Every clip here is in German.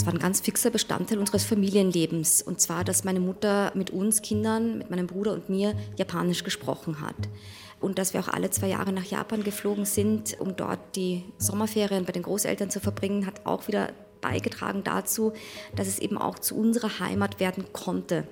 das war ein ganz fixer Bestandteil unseres Familienlebens. Und zwar, dass meine Mutter mit uns Kindern, mit meinem Bruder und mir Japanisch gesprochen hat. Und dass wir auch alle zwei Jahre nach Japan geflogen sind, um dort die Sommerferien bei den Großeltern zu verbringen, hat auch wieder beigetragen dazu, dass es eben auch zu unserer Heimat werden konnte.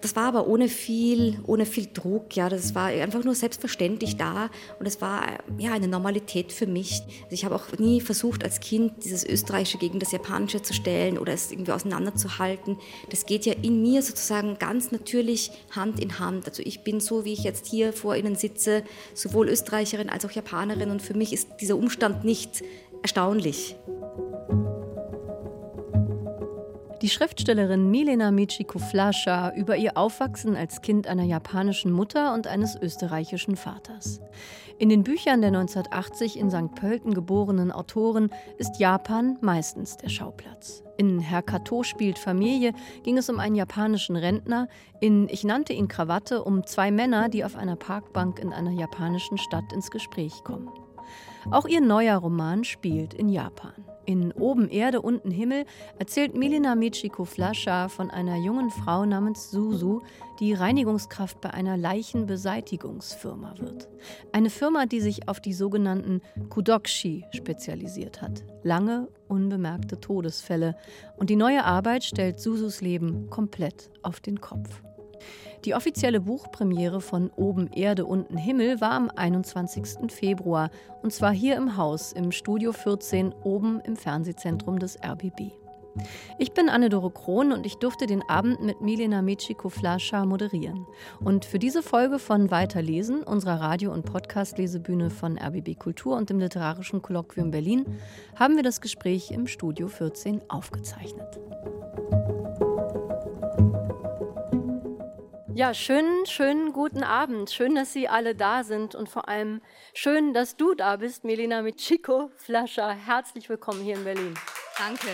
Das war aber ohne viel, ohne viel Druck, ja, das war einfach nur selbstverständlich da und es war ja eine Normalität für mich. Also ich habe auch nie versucht als Kind dieses österreichische gegen das japanische zu stellen oder es irgendwie auseinanderzuhalten. Das geht ja in mir sozusagen ganz natürlich Hand in Hand. Also ich bin so, wie ich jetzt hier vor Ihnen sitze, sowohl Österreicherin als auch Japanerin und für mich ist dieser Umstand nicht erstaunlich. Die Schriftstellerin Milena Michiko Flascha über ihr Aufwachsen als Kind einer japanischen Mutter und eines österreichischen Vaters. In den Büchern der 1980 in St. Pölten geborenen Autoren ist Japan meistens der Schauplatz. In Herr Kato spielt Familie ging es um einen japanischen Rentner, in Ich nannte ihn Krawatte um zwei Männer, die auf einer Parkbank in einer japanischen Stadt ins Gespräch kommen. Auch ihr neuer Roman spielt in Japan. In Oben Erde, unten Himmel erzählt Milena Michiko Flascha von einer jungen Frau namens Susu, die Reinigungskraft bei einer Leichenbeseitigungsfirma wird. Eine Firma, die sich auf die sogenannten Kudokshi spezialisiert hat. Lange, unbemerkte Todesfälle. Und die neue Arbeit stellt Susus Leben komplett auf den Kopf. Die offizielle Buchpremiere von Oben Erde, unten Himmel war am 21. Februar und zwar hier im Haus im Studio 14 oben im Fernsehzentrum des RBB. Ich bin Anne-Dore Krohn und ich durfte den Abend mit Milena Mechiko-Flascha moderieren. Und für diese Folge von Weiterlesen, unserer Radio- und Podcast-Lesebühne von RBB Kultur und dem Literarischen Kolloquium Berlin, haben wir das Gespräch im Studio 14 aufgezeichnet. Ja, schönen, schönen guten Abend. Schön, dass Sie alle da sind und vor allem schön, dass du da bist, Melina Michiko Flascher. Herzlich willkommen hier in Berlin. Danke.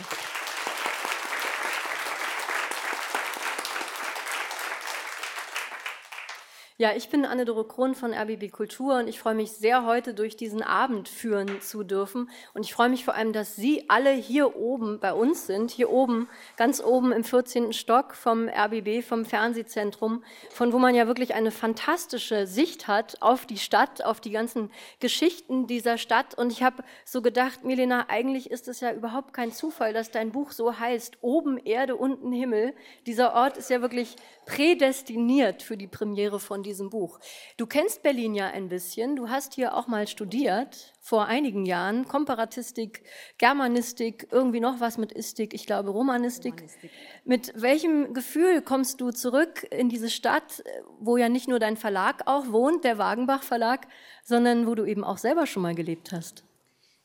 Ja, ich bin Anne-Dore Krohn von RBB Kultur und ich freue mich sehr, heute durch diesen Abend führen zu dürfen. Und ich freue mich vor allem, dass Sie alle hier oben bei uns sind, hier oben, ganz oben im 14. Stock vom RBB, vom Fernsehzentrum, von wo man ja wirklich eine fantastische Sicht hat auf die Stadt, auf die ganzen Geschichten dieser Stadt. Und ich habe so gedacht, Milena, eigentlich ist es ja überhaupt kein Zufall, dass dein Buch so heißt, oben Erde, unten Himmel. Dieser Ort ist ja wirklich prädestiniert für die Premiere von diesem Buch. Du kennst Berlin ja ein bisschen. Du hast hier auch mal studiert vor einigen Jahren Komparatistik, Germanistik, irgendwie noch was mit Istik, ich glaube Romanistik. Romanistik. Mit welchem Gefühl kommst du zurück in diese Stadt, wo ja nicht nur dein Verlag auch wohnt, der Wagenbach Verlag, sondern wo du eben auch selber schon mal gelebt hast?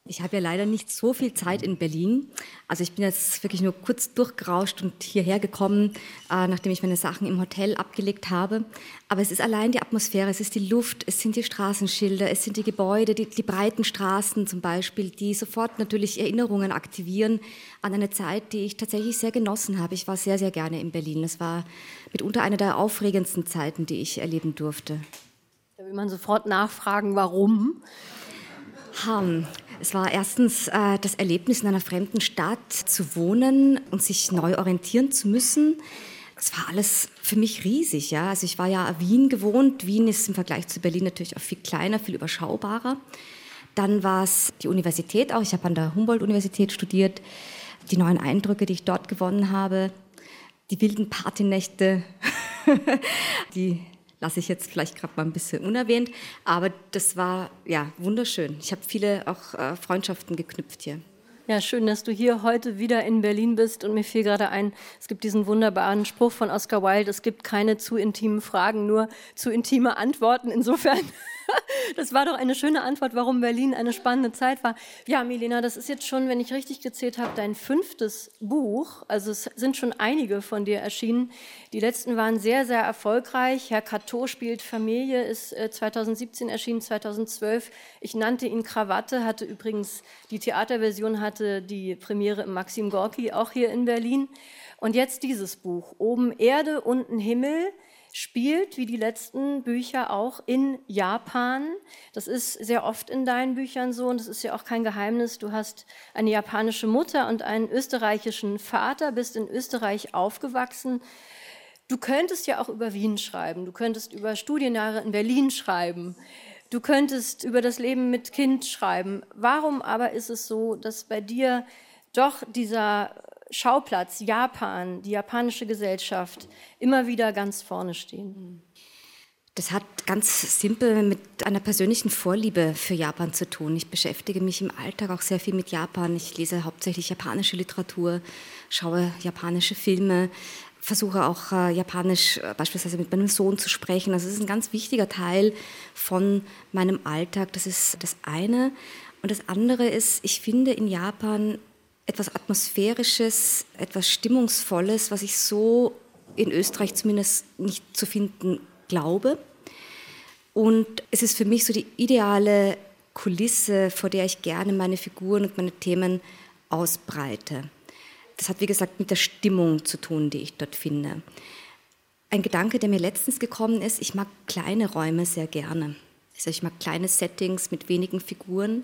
Ich habe ja leider nicht so viel Zeit in Berlin. Also ich bin jetzt wirklich nur kurz durchgerauscht und hierher gekommen, äh, nachdem ich meine Sachen im Hotel abgelegt habe. Aber es ist allein die Atmosphäre, es ist die Luft, es sind die Straßenschilder, es sind die Gebäude, die, die breiten Straßen zum Beispiel, die sofort natürlich Erinnerungen aktivieren an eine Zeit, die ich tatsächlich sehr genossen habe. Ich war sehr, sehr gerne in Berlin. Es war mitunter eine der aufregendsten Zeiten, die ich erleben durfte. Da will man sofort nachfragen, warum? Hm. Es war erstens äh, das Erlebnis, in einer fremden Stadt zu wohnen und sich neu orientieren zu müssen. Das war alles für mich riesig. Ja? Also ich war ja Wien gewohnt. Wien ist im Vergleich zu Berlin natürlich auch viel kleiner, viel überschaubarer. Dann war es die Universität auch. Ich habe an der Humboldt-Universität studiert. Die neuen Eindrücke, die ich dort gewonnen habe. Die wilden Partynächte, die lasse ich jetzt vielleicht gerade mal ein bisschen unerwähnt. Aber das war ja wunderschön. Ich habe viele auch äh, Freundschaften geknüpft hier. Ja, schön, dass du hier heute wieder in Berlin bist. Und mir fiel gerade ein, es gibt diesen wunderbaren Spruch von Oscar Wilde, es gibt keine zu intimen Fragen, nur zu intime Antworten. Insofern das war doch eine schöne Antwort, warum Berlin eine spannende Zeit war. Ja, Milena, das ist jetzt schon, wenn ich richtig gezählt habe, dein fünftes Buch. Also es sind schon einige von dir erschienen. Die letzten waren sehr, sehr erfolgreich. Herr Cateau spielt Familie, ist 2017 äh, erschienen, 2012. Ich nannte ihn Krawatte, hatte übrigens, die Theaterversion hatte die Premiere im Maxim Gorki, auch hier in Berlin. Und jetzt dieses Buch, Oben Erde, unten Himmel spielt, wie die letzten Bücher auch, in Japan. Das ist sehr oft in deinen Büchern so und das ist ja auch kein Geheimnis. Du hast eine japanische Mutter und einen österreichischen Vater, bist in Österreich aufgewachsen. Du könntest ja auch über Wien schreiben, du könntest über Studienjahre in Berlin schreiben, du könntest über das Leben mit Kind schreiben. Warum aber ist es so, dass bei dir doch dieser Schauplatz Japan, die japanische Gesellschaft, immer wieder ganz vorne stehen? Das hat ganz simpel mit einer persönlichen Vorliebe für Japan zu tun. Ich beschäftige mich im Alltag auch sehr viel mit Japan. Ich lese hauptsächlich japanische Literatur, schaue japanische Filme, versuche auch äh, Japanisch äh, beispielsweise mit meinem Sohn zu sprechen. Also es ist ein ganz wichtiger Teil von meinem Alltag. Das ist das eine. Und das andere ist, ich finde in Japan etwas Atmosphärisches, etwas Stimmungsvolles, was ich so in Österreich zumindest nicht zu finden glaube. Und es ist für mich so die ideale Kulisse, vor der ich gerne meine Figuren und meine Themen ausbreite. Das hat, wie gesagt, mit der Stimmung zu tun, die ich dort finde. Ein Gedanke, der mir letztens gekommen ist, ich mag kleine Räume sehr gerne. Also ich mag kleine Settings mit wenigen Figuren.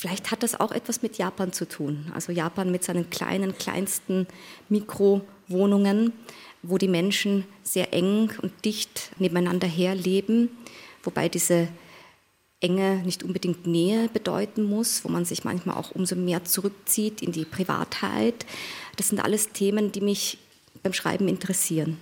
Vielleicht hat das auch etwas mit Japan zu tun. Also Japan mit seinen kleinen, kleinsten Mikrowohnungen, wo die Menschen sehr eng und dicht nebeneinander herleben, wobei diese Enge nicht unbedingt Nähe bedeuten muss, wo man sich manchmal auch umso mehr zurückzieht in die Privatheit. Das sind alles Themen, die mich beim Schreiben interessieren.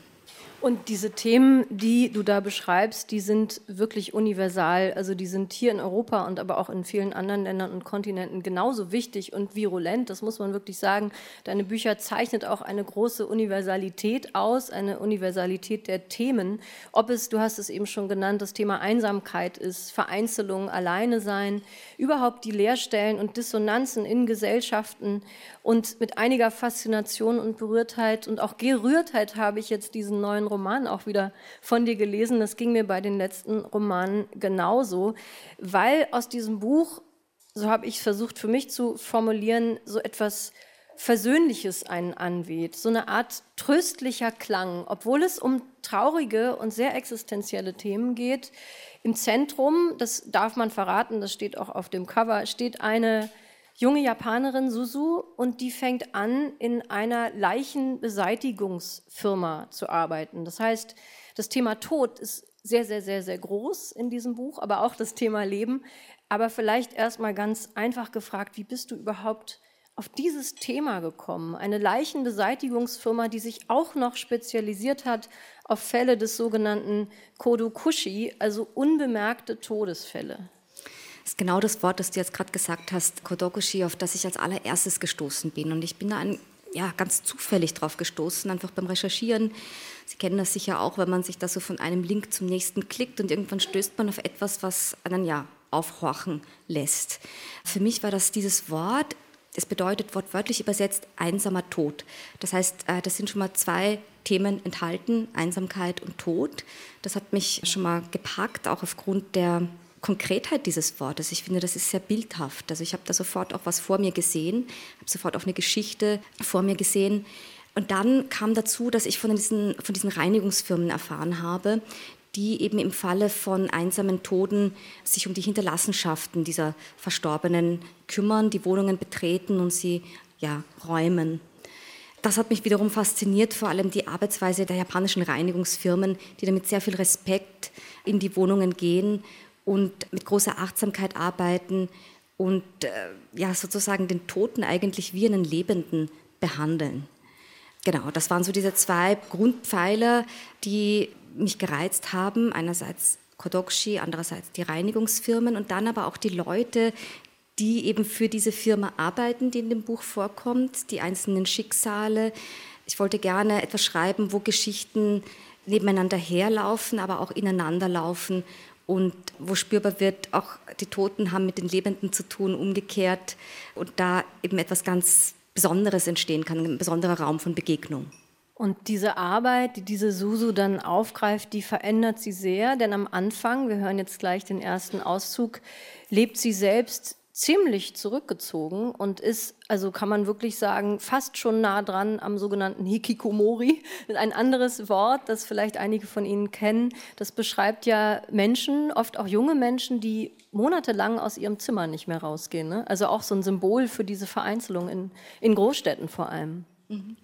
Und diese Themen, die du da beschreibst, die sind wirklich universal. Also die sind hier in Europa und aber auch in vielen anderen Ländern und Kontinenten genauso wichtig und virulent. Das muss man wirklich sagen. Deine Bücher zeichnet auch eine große Universalität aus, eine Universalität der Themen. Ob es, du hast es eben schon genannt, das Thema Einsamkeit ist, Vereinzelung, Alleine sein, überhaupt die Leerstellen und Dissonanzen in Gesellschaften und mit einiger Faszination und Berührtheit und auch Gerührtheit habe ich jetzt diesen neuen Roman auch wieder von dir gelesen. Das ging mir bei den letzten Romanen genauso, weil aus diesem Buch, so habe ich versucht für mich zu formulieren, so etwas Versöhnliches einen anweht, so eine Art tröstlicher Klang, obwohl es um traurige und sehr existenzielle Themen geht. Im Zentrum, das darf man verraten, das steht auch auf dem Cover, steht eine junge Japanerin Susu und die fängt an, in einer Leichenbeseitigungsfirma zu arbeiten. Das heißt, das Thema Tod ist sehr, sehr, sehr, sehr groß in diesem Buch, aber auch das Thema Leben. Aber vielleicht erst mal ganz einfach gefragt, wie bist du überhaupt auf dieses Thema gekommen? Eine Leichenbeseitigungsfirma, die sich auch noch spezialisiert hat auf Fälle des sogenannten Kodokushi, also unbemerkte Todesfälle. Das ist genau das Wort, das du jetzt gerade gesagt hast, Kodokushi, auf das ich als allererstes gestoßen bin. Und ich bin da ein, ja, ganz zufällig drauf gestoßen, einfach beim Recherchieren. Sie kennen das sicher auch, wenn man sich da so von einem Link zum nächsten klickt und irgendwann stößt man auf etwas, was einen ja aufhorchen lässt. Für mich war das dieses Wort, es bedeutet wortwörtlich übersetzt einsamer Tod. Das heißt, äh, das sind schon mal zwei Themen enthalten, Einsamkeit und Tod. Das hat mich schon mal gepackt, auch aufgrund der Konkretheit dieses Wortes. Ich finde, das ist sehr bildhaft. Also ich habe da sofort auch was vor mir gesehen, habe sofort auch eine Geschichte vor mir gesehen. Und dann kam dazu, dass ich von diesen, von diesen Reinigungsfirmen erfahren habe, die eben im Falle von einsamen Toten sich um die Hinterlassenschaften dieser Verstorbenen kümmern, die Wohnungen betreten und sie ja, räumen. Das hat mich wiederum fasziniert, vor allem die Arbeitsweise der japanischen Reinigungsfirmen, die damit sehr viel Respekt in die Wohnungen gehen und mit großer Achtsamkeit arbeiten und äh, ja sozusagen den Toten eigentlich wie einen Lebenden behandeln. Genau, das waren so diese zwei Grundpfeiler, die mich gereizt haben. Einerseits Kodokshi, andererseits die Reinigungsfirmen und dann aber auch die Leute, die eben für diese Firma arbeiten, die in dem Buch vorkommt, die einzelnen Schicksale. Ich wollte gerne etwas schreiben, wo Geschichten nebeneinander herlaufen, aber auch ineinander laufen und wo spürbar wird, auch die Toten haben mit den Lebenden zu tun, umgekehrt und da eben etwas ganz Besonderes entstehen kann, ein besonderer Raum von Begegnung. Und diese Arbeit, die diese Susu dann aufgreift, die verändert sie sehr, denn am Anfang, wir hören jetzt gleich den ersten Auszug, lebt sie selbst ziemlich zurückgezogen und ist, also kann man wirklich sagen, fast schon nah dran am sogenannten Hikikomori. Ein anderes Wort, das vielleicht einige von Ihnen kennen. Das beschreibt ja Menschen, oft auch junge Menschen, die monatelang aus ihrem Zimmer nicht mehr rausgehen. Ne? Also auch so ein Symbol für diese Vereinzelung in, in Großstädten vor allem. Mhm.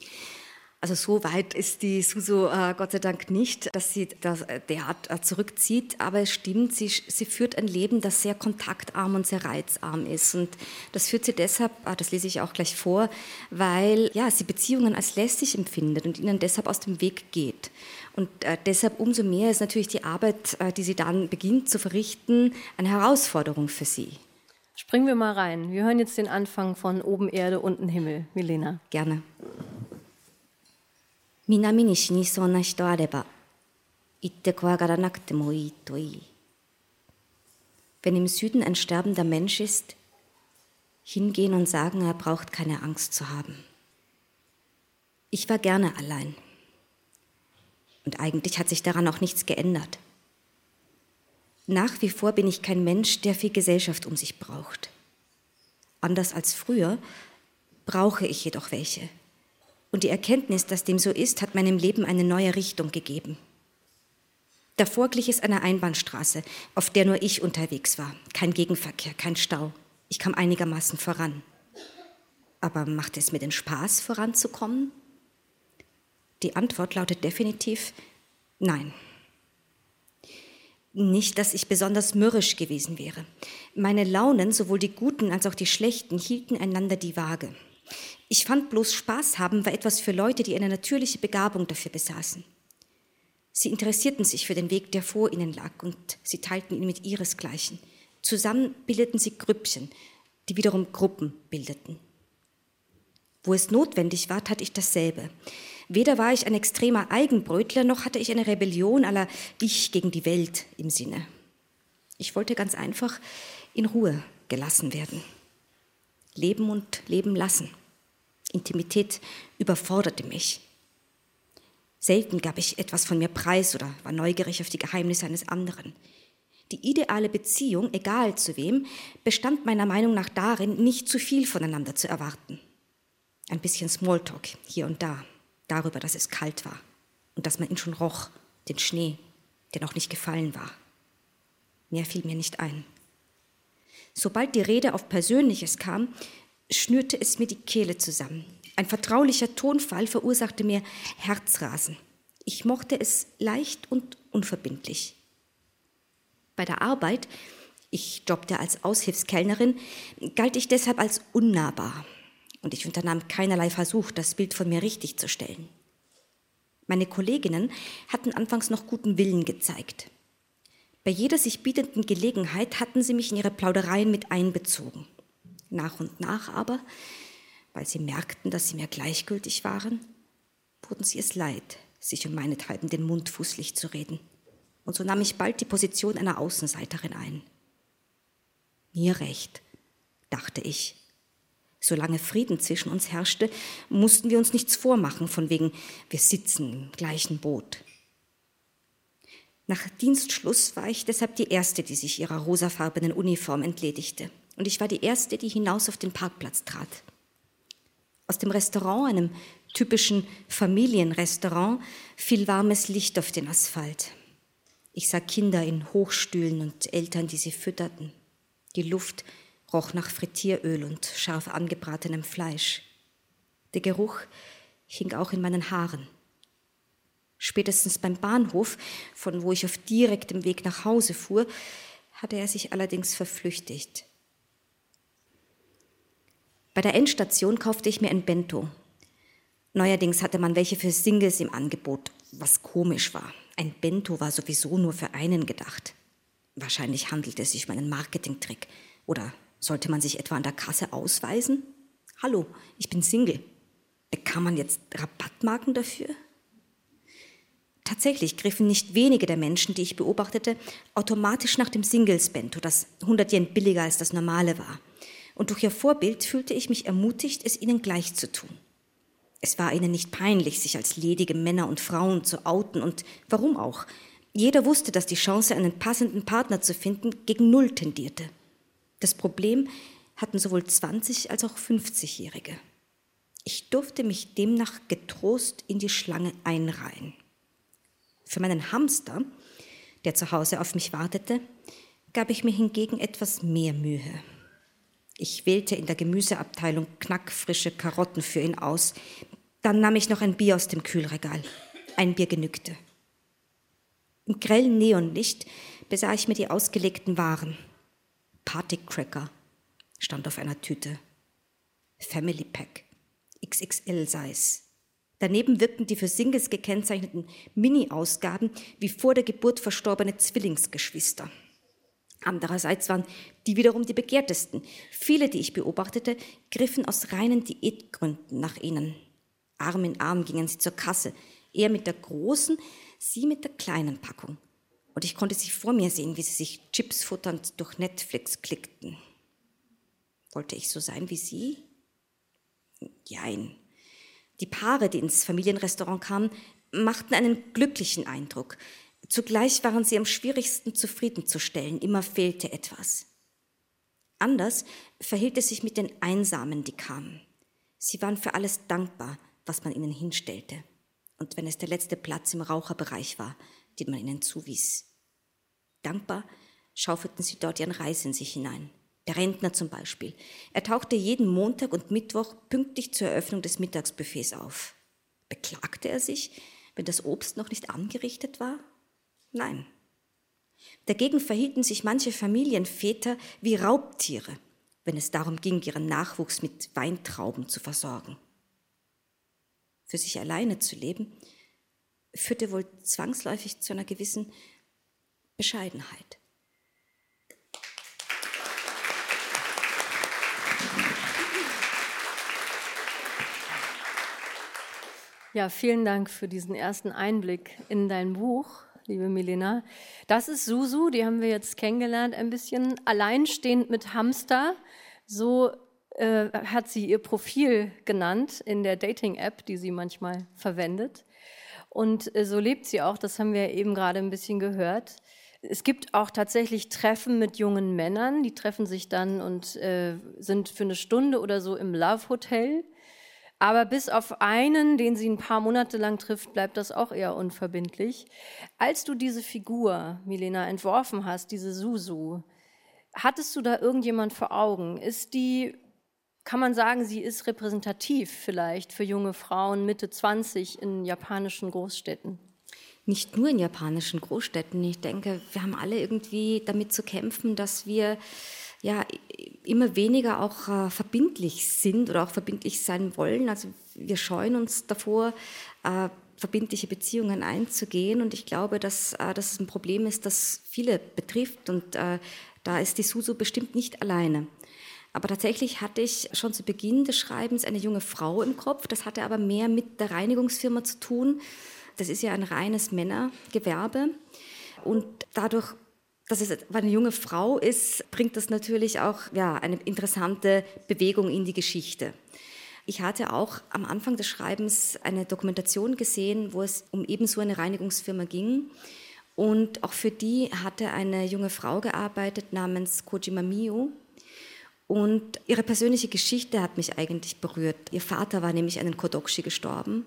Also so weit ist die Suso äh, Gott sei Dank nicht, dass sie das äh, derart äh, zurückzieht. Aber es stimmt, sie, sie führt ein Leben, das sehr kontaktarm und sehr reizarm ist. Und das führt sie deshalb, äh, das lese ich auch gleich vor, weil ja, sie Beziehungen als lästig empfindet und ihnen deshalb aus dem Weg geht. Und äh, deshalb umso mehr ist natürlich die Arbeit, äh, die sie dann beginnt zu verrichten, eine Herausforderung für sie. Springen wir mal rein. Wir hören jetzt den Anfang von Oben Erde, unten Himmel. Milena. Gerne. 南に死にそうな人あれば行って怖がらなくてもいいといい。Wenn im Süden ein sterbender Mensch ist, hingehen und sagen, er braucht keine Angst zu haben. Ich war gerne allein. Und eigentlich hat sich daran auch nichts geändert. Nach wie vor bin ich kein Mensch, der viel Gesellschaft um sich braucht. Anders als früher brauche ich jedoch welche. Und die Erkenntnis, dass dem so ist, hat meinem Leben eine neue Richtung gegeben. Davor glich es einer Einbahnstraße, auf der nur ich unterwegs war. Kein Gegenverkehr, kein Stau. Ich kam einigermaßen voran. Aber machte es mir den Spaß, voranzukommen? Die Antwort lautet definitiv nein. Nicht, dass ich besonders mürrisch gewesen wäre. Meine Launen, sowohl die guten als auch die schlechten, hielten einander die Waage. Ich fand bloß Spaß haben war etwas für Leute, die eine natürliche Begabung dafür besaßen. Sie interessierten sich für den Weg, der vor ihnen lag, und sie teilten ihn mit ihresgleichen. Zusammen bildeten sie Grüppchen, die wiederum Gruppen bildeten. Wo es notwendig war, tat ich dasselbe. Weder war ich ein extremer Eigenbrötler, noch hatte ich eine Rebellion aller Ich gegen die Welt im Sinne. Ich wollte ganz einfach in Ruhe gelassen werden. Leben und leben lassen. Intimität überforderte mich. Selten gab ich etwas von mir preis oder war neugierig auf die Geheimnisse eines anderen. Die ideale Beziehung, egal zu wem, bestand meiner Meinung nach darin, nicht zu viel voneinander zu erwarten. Ein bisschen Smalltalk hier und da, darüber, dass es kalt war und dass man ihn schon roch, den Schnee, der noch nicht gefallen war. Mehr fiel mir nicht ein. Sobald die Rede auf Persönliches kam, schnürte es mir die Kehle zusammen. Ein vertraulicher Tonfall verursachte mir Herzrasen. Ich mochte es leicht und unverbindlich. Bei der Arbeit, ich jobbte als Aushilfskellnerin, galt ich deshalb als unnahbar und ich unternahm keinerlei Versuch, das Bild von mir richtig zu stellen. Meine Kolleginnen hatten anfangs noch guten Willen gezeigt. Bei jeder sich bietenden Gelegenheit hatten sie mich in ihre Plaudereien mit einbezogen. Nach und nach aber, weil sie merkten, dass sie mir gleichgültig waren, wurden sie es leid, sich um meinethalben den Mund fußlich zu reden. Und so nahm ich bald die Position einer Außenseiterin ein. Mir recht, dachte ich. Solange Frieden zwischen uns herrschte, mussten wir uns nichts vormachen, von wegen, wir sitzen im gleichen Boot. Nach Dienstschluss war ich deshalb die Erste, die sich ihrer rosafarbenen Uniform entledigte. Und ich war die Erste, die hinaus auf den Parkplatz trat. Aus dem Restaurant, einem typischen Familienrestaurant, fiel warmes Licht auf den Asphalt. Ich sah Kinder in Hochstühlen und Eltern, die sie fütterten. Die Luft roch nach Frittieröl und scharf angebratenem Fleisch. Der Geruch hing auch in meinen Haaren. Spätestens beim Bahnhof, von wo ich auf direktem Weg nach Hause fuhr, hatte er sich allerdings verflüchtigt. Bei der Endstation kaufte ich mir ein Bento. Neuerdings hatte man welche für Singles im Angebot, was komisch war. Ein Bento war sowieso nur für einen gedacht. Wahrscheinlich handelte es sich um einen Marketingtrick. Oder sollte man sich etwa an der Kasse ausweisen? Hallo, ich bin Single. Bekam man jetzt Rabattmarken dafür? Tatsächlich griffen nicht wenige der Menschen, die ich beobachtete, automatisch nach dem Singles-Bento, das 100 Yen billiger als das normale war und durch ihr Vorbild fühlte ich mich ermutigt, es ihnen gleich zu tun. Es war ihnen nicht peinlich, sich als ledige Männer und Frauen zu outen und warum auch? Jeder wusste, dass die Chance, einen passenden Partner zu finden, gegen Null tendierte. Das Problem, hatten sowohl 20 als auch 50-Jährige. Ich durfte mich demnach getrost in die Schlange einreihen. Für meinen Hamster, der zu Hause auf mich wartete, gab ich mir hingegen etwas mehr Mühe. Ich wählte in der Gemüseabteilung knackfrische Karotten für ihn aus. Dann nahm ich noch ein Bier aus dem Kühlregal. Ein Bier genügte. Im grellen Neonlicht besah ich mir die ausgelegten Waren. Partycracker stand auf einer Tüte. Family Pack, XXL Size. Daneben wirkten die für Singles gekennzeichneten Mini-Ausgaben wie vor der Geburt verstorbene Zwillingsgeschwister. Andererseits waren die wiederum die begehrtesten. Viele, die ich beobachtete, griffen aus reinen Diätgründen nach ihnen. Arm in Arm gingen sie zur Kasse, er mit der großen, sie mit der kleinen Packung. Und ich konnte sie vor mir sehen, wie sie sich Chips futternd durch Netflix klickten. Wollte ich so sein wie sie? Jein. Die Paare, die ins Familienrestaurant kamen, machten einen glücklichen Eindruck. Zugleich waren sie am schwierigsten zufriedenzustellen, immer fehlte etwas. Anders verhielt es sich mit den Einsamen, die kamen. Sie waren für alles dankbar, was man ihnen hinstellte. Und wenn es der letzte Platz im Raucherbereich war, den man ihnen zuwies. Dankbar schaufelten sie dort ihren Reis in sich hinein. Der Rentner zum Beispiel. Er tauchte jeden Montag und Mittwoch pünktlich zur Eröffnung des Mittagsbuffets auf. Beklagte er sich, wenn das Obst noch nicht angerichtet war? Nein. Dagegen verhielten sich manche Familienväter wie Raubtiere, wenn es darum ging, ihren Nachwuchs mit Weintrauben zu versorgen. Für sich alleine zu leben, führte wohl zwangsläufig zu einer gewissen Bescheidenheit. Ja, vielen Dank für diesen ersten Einblick in dein Buch, liebe Milena. Das ist Susu, die haben wir jetzt kennengelernt, ein bisschen alleinstehend mit Hamster. So äh, hat sie ihr Profil genannt in der Dating-App, die sie manchmal verwendet. Und äh, so lebt sie auch, das haben wir eben gerade ein bisschen gehört. Es gibt auch tatsächlich Treffen mit jungen Männern, die treffen sich dann und äh, sind für eine Stunde oder so im Love Hotel aber bis auf einen, den sie ein paar Monate lang trifft, bleibt das auch eher unverbindlich. Als du diese Figur, Milena, entworfen hast, diese Susu, hattest du da irgendjemand vor Augen? Ist die, kann man sagen, sie ist repräsentativ vielleicht für junge Frauen Mitte 20 in japanischen Großstädten? Nicht nur in japanischen Großstädten. Ich denke, wir haben alle irgendwie damit zu kämpfen, dass wir ja immer weniger auch äh, verbindlich sind oder auch verbindlich sein wollen. Also wir scheuen uns davor, äh, verbindliche Beziehungen einzugehen. Und ich glaube, dass äh, das ein Problem ist, das viele betrifft. Und äh, da ist die Susu bestimmt nicht alleine. Aber tatsächlich hatte ich schon zu Beginn des Schreibens eine junge Frau im Kopf. Das hatte aber mehr mit der Reinigungsfirma zu tun. Das ist ja ein reines Männergewerbe. Und dadurch dass es eine junge Frau ist, bringt das natürlich auch ja, eine interessante Bewegung in die Geschichte. Ich hatte auch am Anfang des Schreibens eine Dokumentation gesehen, wo es um ebenso eine Reinigungsfirma ging. Und auch für die hatte eine junge Frau gearbeitet namens Kojima Mio. Und ihre persönliche Geschichte hat mich eigentlich berührt. Ihr Vater war nämlich an den Kodoshi gestorben.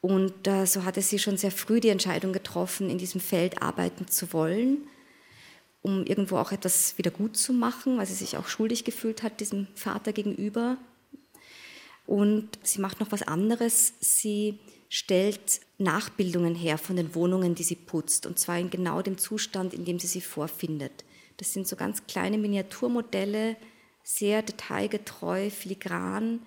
Und äh, so hatte sie schon sehr früh die Entscheidung getroffen, in diesem Feld arbeiten zu wollen um irgendwo auch etwas wieder gut zu machen, weil sie sich auch schuldig gefühlt hat diesem Vater gegenüber. Und sie macht noch was anderes. Sie stellt Nachbildungen her von den Wohnungen, die sie putzt, und zwar in genau dem Zustand, in dem sie sie vorfindet. Das sind so ganz kleine Miniaturmodelle, sehr detailgetreu, filigran.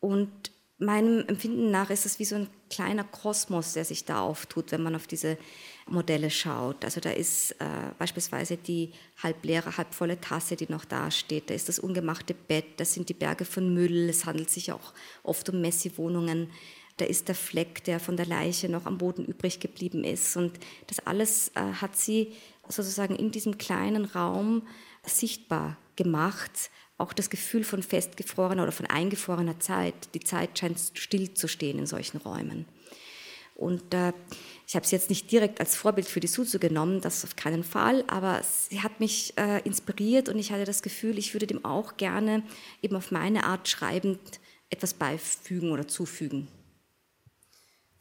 Und meinem Empfinden nach ist es wie so ein kleiner Kosmos, der sich da auftut, wenn man auf diese Modelle schaut. Also da ist äh, beispielsweise die halbleere, halbvolle Tasse, die noch da steht. Da ist das ungemachte Bett, das sind die Berge von Müll. Es handelt sich auch oft um Messi-Wohnungen. Da ist der Fleck, der von der Leiche noch am Boden übrig geblieben ist. Und das alles äh, hat sie sozusagen in diesem kleinen Raum sichtbar gemacht. Auch das Gefühl von festgefrorener oder von eingefrorener Zeit. Die Zeit scheint still zu stehen in solchen Räumen. Und äh, ich habe sie jetzt nicht direkt als Vorbild für die Suzu genommen, das auf keinen Fall, aber sie hat mich äh, inspiriert und ich hatte das Gefühl, ich würde dem auch gerne eben auf meine Art schreibend etwas beifügen oder zufügen.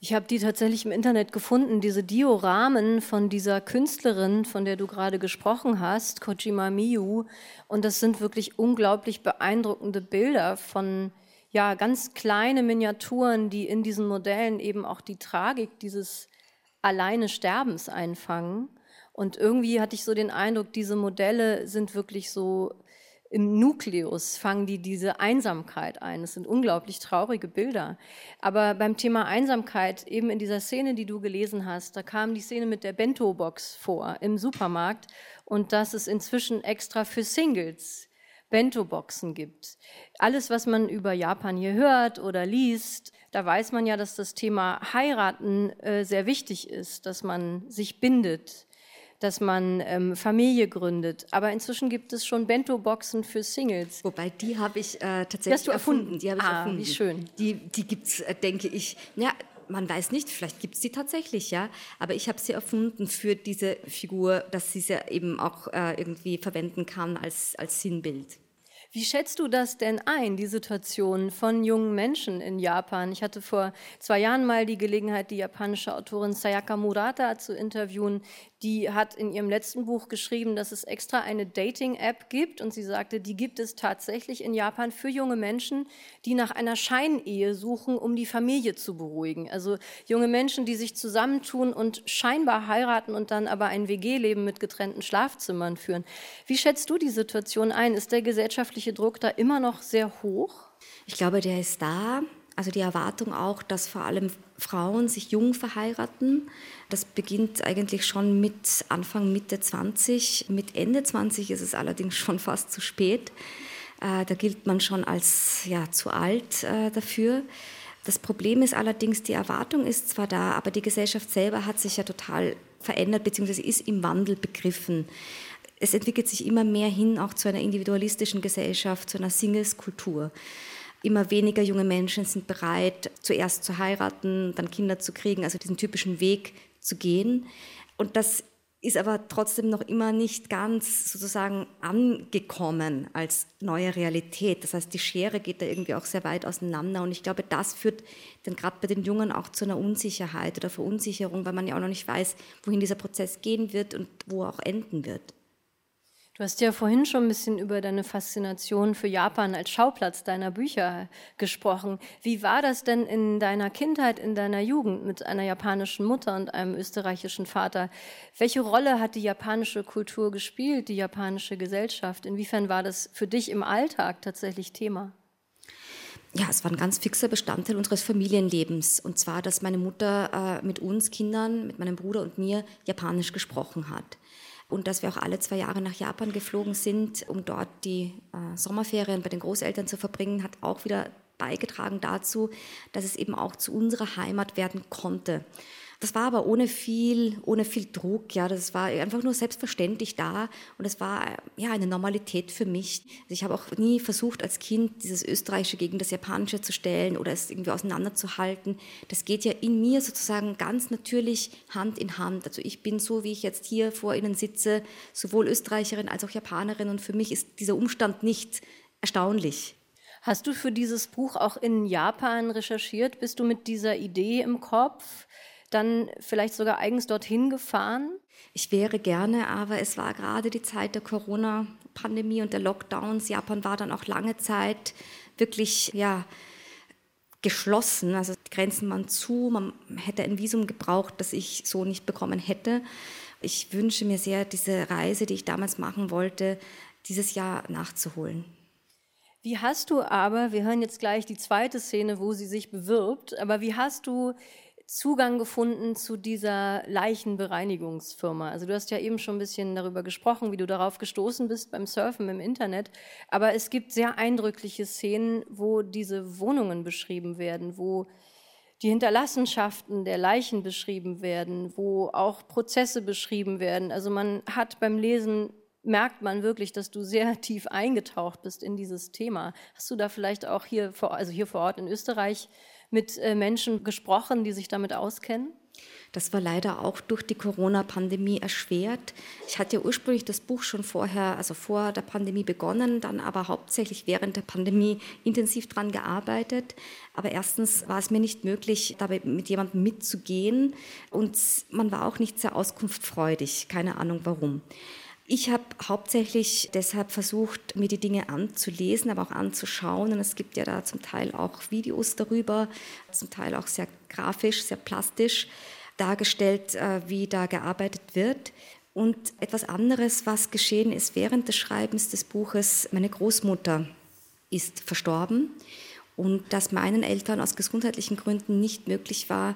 Ich habe die tatsächlich im Internet gefunden, diese Dioramen von dieser Künstlerin, von der du gerade gesprochen hast, Kojima Miyu. Und das sind wirklich unglaublich beeindruckende Bilder von ja, ganz kleine Miniaturen, die in diesen Modellen eben auch die Tragik dieses alleine Sterbens einfangen. Und irgendwie hatte ich so den Eindruck, diese Modelle sind wirklich so im Nukleus fangen die diese Einsamkeit ein. Es sind unglaublich traurige Bilder. Aber beim Thema Einsamkeit, eben in dieser Szene, die du gelesen hast, da kam die Szene mit der Bento-Box vor im Supermarkt und dass es inzwischen extra für Singles Bento-Boxen gibt. Alles, was man über Japan hier hört oder liest, da weiß man ja, dass das Thema Heiraten äh, sehr wichtig ist, dass man sich bindet, dass man ähm, Familie gründet. Aber inzwischen gibt es schon Bento-Boxen für Singles. Wobei, die habe ich äh, tatsächlich erfunden. erfunden. Die habe ich ah, erfunden. Wie schön. Die, die gibt es, äh, denke ich. Ja, man weiß nicht, vielleicht gibt es sie tatsächlich, ja. Aber ich habe sie erfunden für diese Figur, dass sie sie eben auch äh, irgendwie verwenden kann als, als Sinnbild. Wie schätzt du das denn ein, die Situation von jungen Menschen in Japan? Ich hatte vor zwei Jahren mal die Gelegenheit, die japanische Autorin Sayaka Murata zu interviewen, die hat in ihrem letzten Buch geschrieben, dass es extra eine Dating-App gibt und sie sagte, die gibt es tatsächlich in Japan für junge Menschen, die nach einer Scheinehe suchen, um die Familie zu beruhigen. Also junge Menschen, die sich zusammentun und scheinbar heiraten und dann aber ein WG-Leben mit getrennten Schlafzimmern führen. Wie schätzt du die Situation ein? Ist der gesellschaftliche Druck da immer noch sehr hoch? Ich glaube, der ist da. Also die Erwartung auch, dass vor allem Frauen sich jung verheiraten. Das beginnt eigentlich schon mit Anfang, Mitte 20. Mit Ende 20 ist es allerdings schon fast zu spät. Äh, da gilt man schon als ja, zu alt äh, dafür. Das Problem ist allerdings, die Erwartung ist zwar da, aber die Gesellschaft selber hat sich ja total verändert bzw. ist im Wandel begriffen. Es entwickelt sich immer mehr hin auch zu einer individualistischen Gesellschaft, zu einer Singles-Kultur. Immer weniger junge Menschen sind bereit, zuerst zu heiraten, dann Kinder zu kriegen, also diesen typischen Weg zu gehen. Und das ist aber trotzdem noch immer nicht ganz sozusagen angekommen als neue Realität. Das heißt, die Schere geht da irgendwie auch sehr weit auseinander. Und ich glaube, das führt dann gerade bei den Jungen auch zu einer Unsicherheit oder Verunsicherung, weil man ja auch noch nicht weiß, wohin dieser Prozess gehen wird und wo er auch enden wird. Du hast ja vorhin schon ein bisschen über deine Faszination für Japan als Schauplatz deiner Bücher gesprochen. Wie war das denn in deiner Kindheit, in deiner Jugend mit einer japanischen Mutter und einem österreichischen Vater? Welche Rolle hat die japanische Kultur gespielt, die japanische Gesellschaft? Inwiefern war das für dich im Alltag tatsächlich Thema? ja, es war ein ganz fixer Bestandteil unseres Familienlebens. Und zwar, dass meine Mutter äh, mit uns Kindern, mit meinem Bruder und mir Japanisch gesprochen hat und dass wir auch alle zwei Jahre nach Japan geflogen sind, um dort die äh, Sommerferien bei den Großeltern zu verbringen, hat auch wieder beigetragen dazu, dass es eben auch zu unserer Heimat werden konnte. Das war aber ohne viel, ohne viel Druck, ja, das war einfach nur selbstverständlich da und es war ja eine Normalität für mich. Also ich habe auch nie versucht als Kind dieses Österreichische gegen das Japanische zu stellen oder es irgendwie auseinanderzuhalten. Das geht ja in mir sozusagen ganz natürlich Hand in Hand. Also ich bin so, wie ich jetzt hier vor Ihnen sitze, sowohl Österreicherin als auch Japanerin und für mich ist dieser Umstand nicht erstaunlich. Hast du für dieses Buch auch in Japan recherchiert? Bist du mit dieser Idee im Kopf? Dann vielleicht sogar eigens dorthin gefahren? Ich wäre gerne, aber es war gerade die Zeit der Corona-Pandemie und der Lockdowns. Japan war dann auch lange Zeit wirklich, ja, geschlossen. Also die Grenzen waren zu. Man hätte ein Visum gebraucht, das ich so nicht bekommen hätte. Ich wünsche mir sehr, diese Reise, die ich damals machen wollte, dieses Jahr nachzuholen. Wie hast du aber, wir hören jetzt gleich die zweite Szene, wo sie sich bewirbt, aber wie hast du Zugang gefunden zu dieser Leichenbereinigungsfirma? Also du hast ja eben schon ein bisschen darüber gesprochen, wie du darauf gestoßen bist beim Surfen im Internet. Aber es gibt sehr eindrückliche Szenen, wo diese Wohnungen beschrieben werden, wo die Hinterlassenschaften der Leichen beschrieben werden, wo auch Prozesse beschrieben werden. Also man hat beim Lesen merkt man wirklich, dass du sehr tief eingetaucht bist in dieses Thema. Hast du da vielleicht auch hier vor, also hier vor Ort in Österreich mit äh, Menschen gesprochen, die sich damit auskennen? Das war leider auch durch die Corona-Pandemie erschwert. Ich hatte ja ursprünglich das Buch schon vorher, also vor der Pandemie begonnen, dann aber hauptsächlich während der Pandemie intensiv daran gearbeitet. Aber erstens war es mir nicht möglich, dabei mit jemandem mitzugehen und man war auch nicht sehr auskunftfreudig, keine Ahnung warum. Ich habe hauptsächlich deshalb versucht, mir die Dinge anzulesen, aber auch anzuschauen. Und es gibt ja da zum Teil auch Videos darüber, zum Teil auch sehr grafisch, sehr plastisch dargestellt, äh, wie da gearbeitet wird. Und etwas anderes, was geschehen ist während des Schreibens des Buches, meine Großmutter ist verstorben. Und dass meinen Eltern aus gesundheitlichen Gründen nicht möglich war,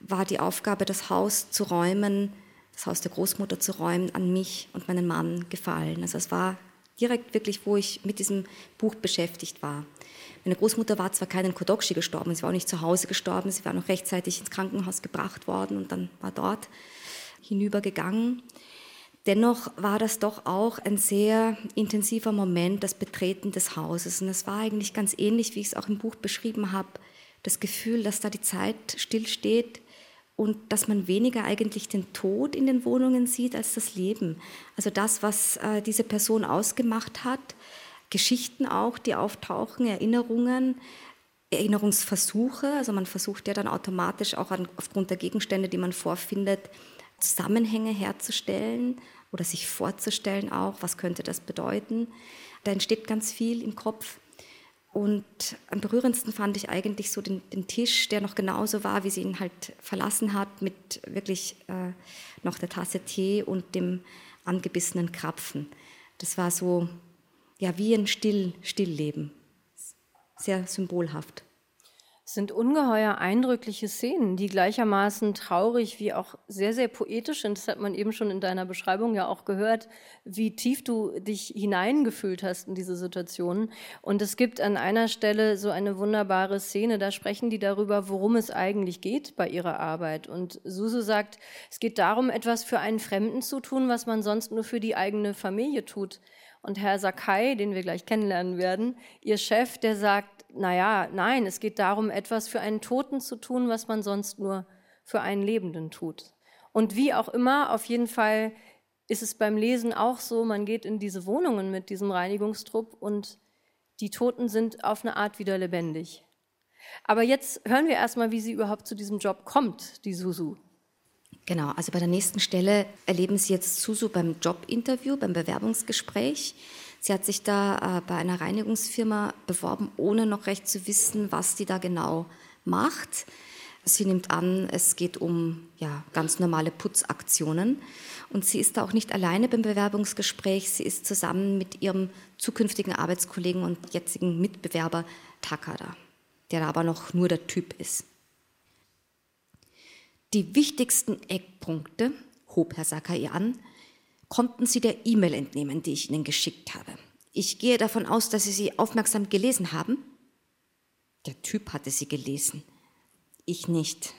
war die Aufgabe, das Haus zu räumen, das Haus der Großmutter zu räumen, an mich und meinen Mann gefallen. Also es war direkt wirklich, wo ich mit diesem Buch beschäftigt war. Meine Großmutter war zwar keinen Kodokschi gestorben, sie war auch nicht zu Hause gestorben, sie war noch rechtzeitig ins Krankenhaus gebracht worden und dann war dort hinübergegangen. Dennoch war das doch auch ein sehr intensiver Moment, das Betreten des Hauses. Und es war eigentlich ganz ähnlich, wie ich es auch im Buch beschrieben habe, das Gefühl, dass da die Zeit stillsteht, und dass man weniger eigentlich den Tod in den Wohnungen sieht als das Leben. Also das, was äh, diese Person ausgemacht hat, Geschichten auch, die auftauchen, Erinnerungen, Erinnerungsversuche. Also man versucht ja dann automatisch auch an, aufgrund der Gegenstände, die man vorfindet, Zusammenhänge herzustellen oder sich vorzustellen auch, was könnte das bedeuten. Da entsteht ganz viel im Kopf. Und am berührendsten fand ich eigentlich so den, den, Tisch, der noch genauso war, wie sie ihn halt verlassen hat, mit wirklich äh, noch der Tasse Tee und dem angebissenen Krapfen. Das war so, ja, wie ein Still, Stillleben. Sehr symbolhaft sind ungeheuer eindrückliche Szenen, die gleichermaßen traurig wie auch sehr, sehr poetisch sind. Das hat man eben schon in deiner Beschreibung ja auch gehört, wie tief du dich hineingefühlt hast in diese Situationen. Und es gibt an einer Stelle so eine wunderbare Szene, da sprechen die darüber, worum es eigentlich geht bei ihrer Arbeit. Und Susu sagt, es geht darum, etwas für einen Fremden zu tun, was man sonst nur für die eigene Familie tut. Und Herr Sakai, den wir gleich kennenlernen werden, ihr Chef, der sagt, naja, nein, es geht darum, etwas für einen Toten zu tun, was man sonst nur für einen Lebenden tut. Und wie auch immer, auf jeden Fall ist es beim Lesen auch so, man geht in diese Wohnungen mit diesem Reinigungstrupp und die Toten sind auf eine Art wieder lebendig. Aber jetzt hören wir erstmal, wie sie überhaupt zu diesem Job kommt, die Susu. Genau, also bei der nächsten Stelle erleben Sie jetzt Susu beim Jobinterview, beim Bewerbungsgespräch. Sie hat sich da äh, bei einer Reinigungsfirma beworben, ohne noch recht zu wissen, was die da genau macht. Sie nimmt an, es geht um ja, ganz normale Putzaktionen. Und sie ist da auch nicht alleine beim Bewerbungsgespräch. Sie ist zusammen mit ihrem zukünftigen Arbeitskollegen und jetzigen Mitbewerber Takada, der aber noch nur der Typ ist. Die wichtigsten Eckpunkte, hob Herr Sakai an, konnten Sie der E-Mail entnehmen, die ich Ihnen geschickt habe. Ich gehe davon aus, dass Sie sie aufmerksam gelesen haben. Der Typ hatte sie gelesen. Ich nicht.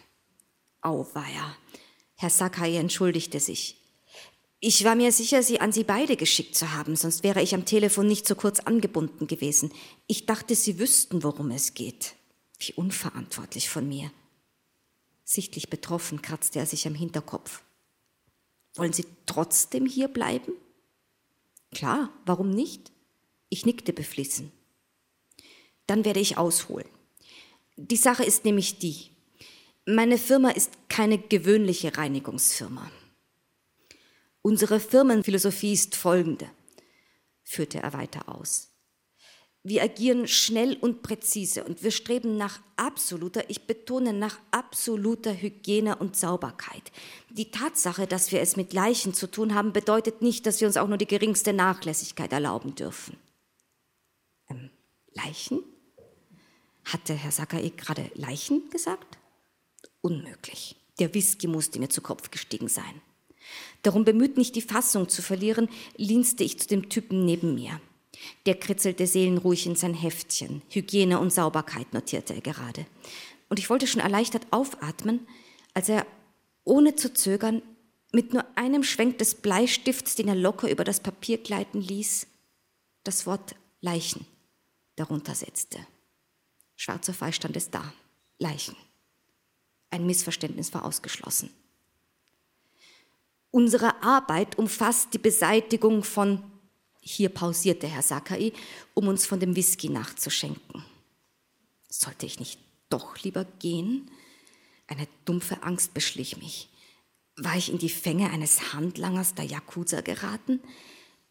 Auweia. Herr Sakai entschuldigte sich. Ich war mir sicher, sie an Sie beide geschickt zu haben, sonst wäre ich am Telefon nicht so kurz angebunden gewesen. Ich dachte, Sie wüssten, worum es geht. Wie unverantwortlich von mir. Sichtlich betroffen kratzte er sich am Hinterkopf. Wollen Sie trotzdem hier bleiben? Klar, warum nicht? Ich nickte beflissen. Dann werde ich ausholen. Die Sache ist nämlich die, meine Firma ist keine gewöhnliche Reinigungsfirma. Unsere Firmenphilosophie ist folgende, führte er weiter aus. Wir agieren schnell und präzise und wir streben nach absoluter, ich betone nach absoluter Hygiene und Sauberkeit. Die Tatsache, dass wir es mit Leichen zu tun haben, bedeutet nicht, dass wir uns auch nur die geringste Nachlässigkeit erlauben dürfen. Ähm, Leichen? Hatte Herr Sakai gerade Leichen gesagt? Unmöglich. Der Whisky musste mir zu Kopf gestiegen sein. Darum bemüht, nicht die Fassung zu verlieren, lehnste ich zu dem Typen neben mir. Der kritzelte seelenruhig in sein Heftchen. Hygiene und Sauberkeit notierte er gerade. Und ich wollte schon erleichtert aufatmen, als er ohne zu zögern mit nur einem Schwenk des Bleistifts, den er locker über das Papier gleiten ließ, das Wort Leichen darunter setzte. Schwarz auf weiß stand es da. Leichen. Ein Missverständnis war ausgeschlossen. Unsere Arbeit umfasst die Beseitigung von, hier pausierte Herr Sakai, um uns von dem Whisky nachzuschenken. Sollte ich nicht doch lieber gehen? Eine dumpfe Angst beschlich mich. War ich in die Fänge eines Handlangers der Yakuza geraten?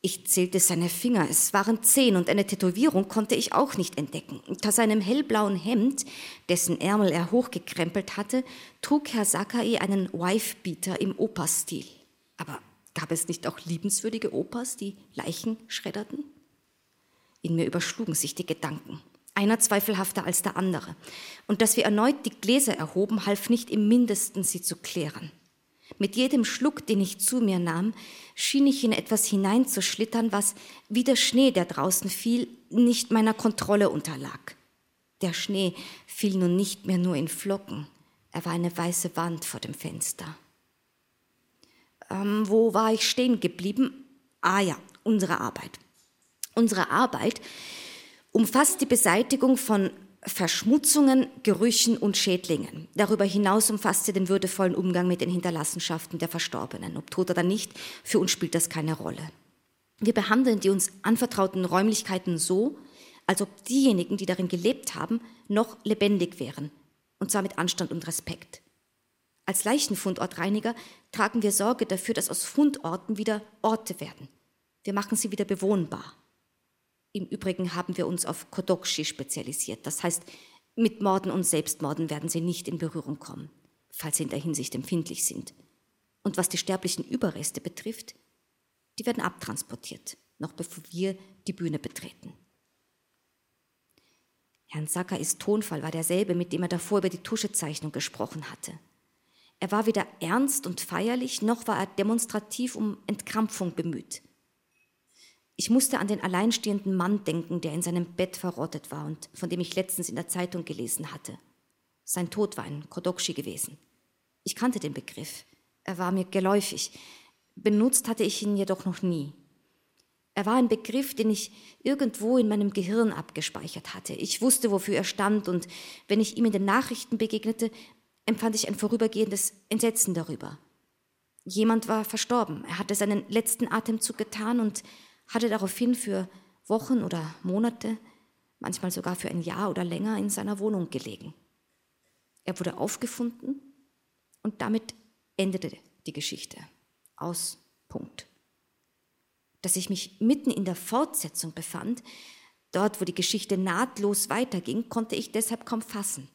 Ich zählte seine Finger, es waren zehn und eine Tätowierung konnte ich auch nicht entdecken. Unter seinem hellblauen Hemd, dessen Ärmel er hochgekrempelt hatte, trug Herr Sakai einen Wifebeater im Operstil. Aber gab es nicht auch liebenswürdige Opas, die Leichen schredderten? In mir überschlugen sich die Gedanken einer zweifelhafter als der andere. Und dass wir erneut die Gläser erhoben, half nicht im mindesten, sie zu klären. Mit jedem Schluck, den ich zu mir nahm, schien ich in etwas hineinzuschlittern, was, wie der Schnee, der draußen fiel, nicht meiner Kontrolle unterlag. Der Schnee fiel nun nicht mehr nur in Flocken, er war eine weiße Wand vor dem Fenster. Ähm, wo war ich stehen geblieben? Ah ja, unsere Arbeit. Unsere Arbeit umfasst die Beseitigung von Verschmutzungen, Gerüchen und Schädlingen. Darüber hinaus umfasst sie den würdevollen Umgang mit den Hinterlassenschaften der Verstorbenen. Ob tot oder nicht, für uns spielt das keine Rolle. Wir behandeln die uns anvertrauten Räumlichkeiten so, als ob diejenigen, die darin gelebt haben, noch lebendig wären, und zwar mit Anstand und Respekt. Als Leichenfundortreiniger tragen wir Sorge dafür, dass aus Fundorten wieder Orte werden. Wir machen sie wieder bewohnbar. Im Übrigen haben wir uns auf Kodokshi spezialisiert. Das heißt, mit Morden und Selbstmorden werden sie nicht in Berührung kommen, falls sie in der Hinsicht empfindlich sind. Und was die sterblichen Überreste betrifft, die werden abtransportiert, noch bevor wir die Bühne betreten. Herrn Sakais Tonfall war derselbe, mit dem er davor über die Tuschezeichnung gesprochen hatte. Er war weder ernst und feierlich, noch war er demonstrativ um Entkrampfung bemüht. Ich musste an den alleinstehenden Mann denken, der in seinem Bett verrottet war und von dem ich letztens in der Zeitung gelesen hatte. Sein Tod war ein Kodokschi gewesen. Ich kannte den Begriff. Er war mir geläufig. Benutzt hatte ich ihn jedoch noch nie. Er war ein Begriff, den ich irgendwo in meinem Gehirn abgespeichert hatte. Ich wusste, wofür er stand, und wenn ich ihm in den Nachrichten begegnete, empfand ich ein vorübergehendes Entsetzen darüber. Jemand war verstorben. Er hatte seinen letzten Atemzug getan und hatte daraufhin für Wochen oder Monate, manchmal sogar für ein Jahr oder länger in seiner Wohnung gelegen. Er wurde aufgefunden und damit endete die Geschichte. Aus Punkt. Dass ich mich mitten in der Fortsetzung befand, dort wo die Geschichte nahtlos weiterging, konnte ich deshalb kaum fassen.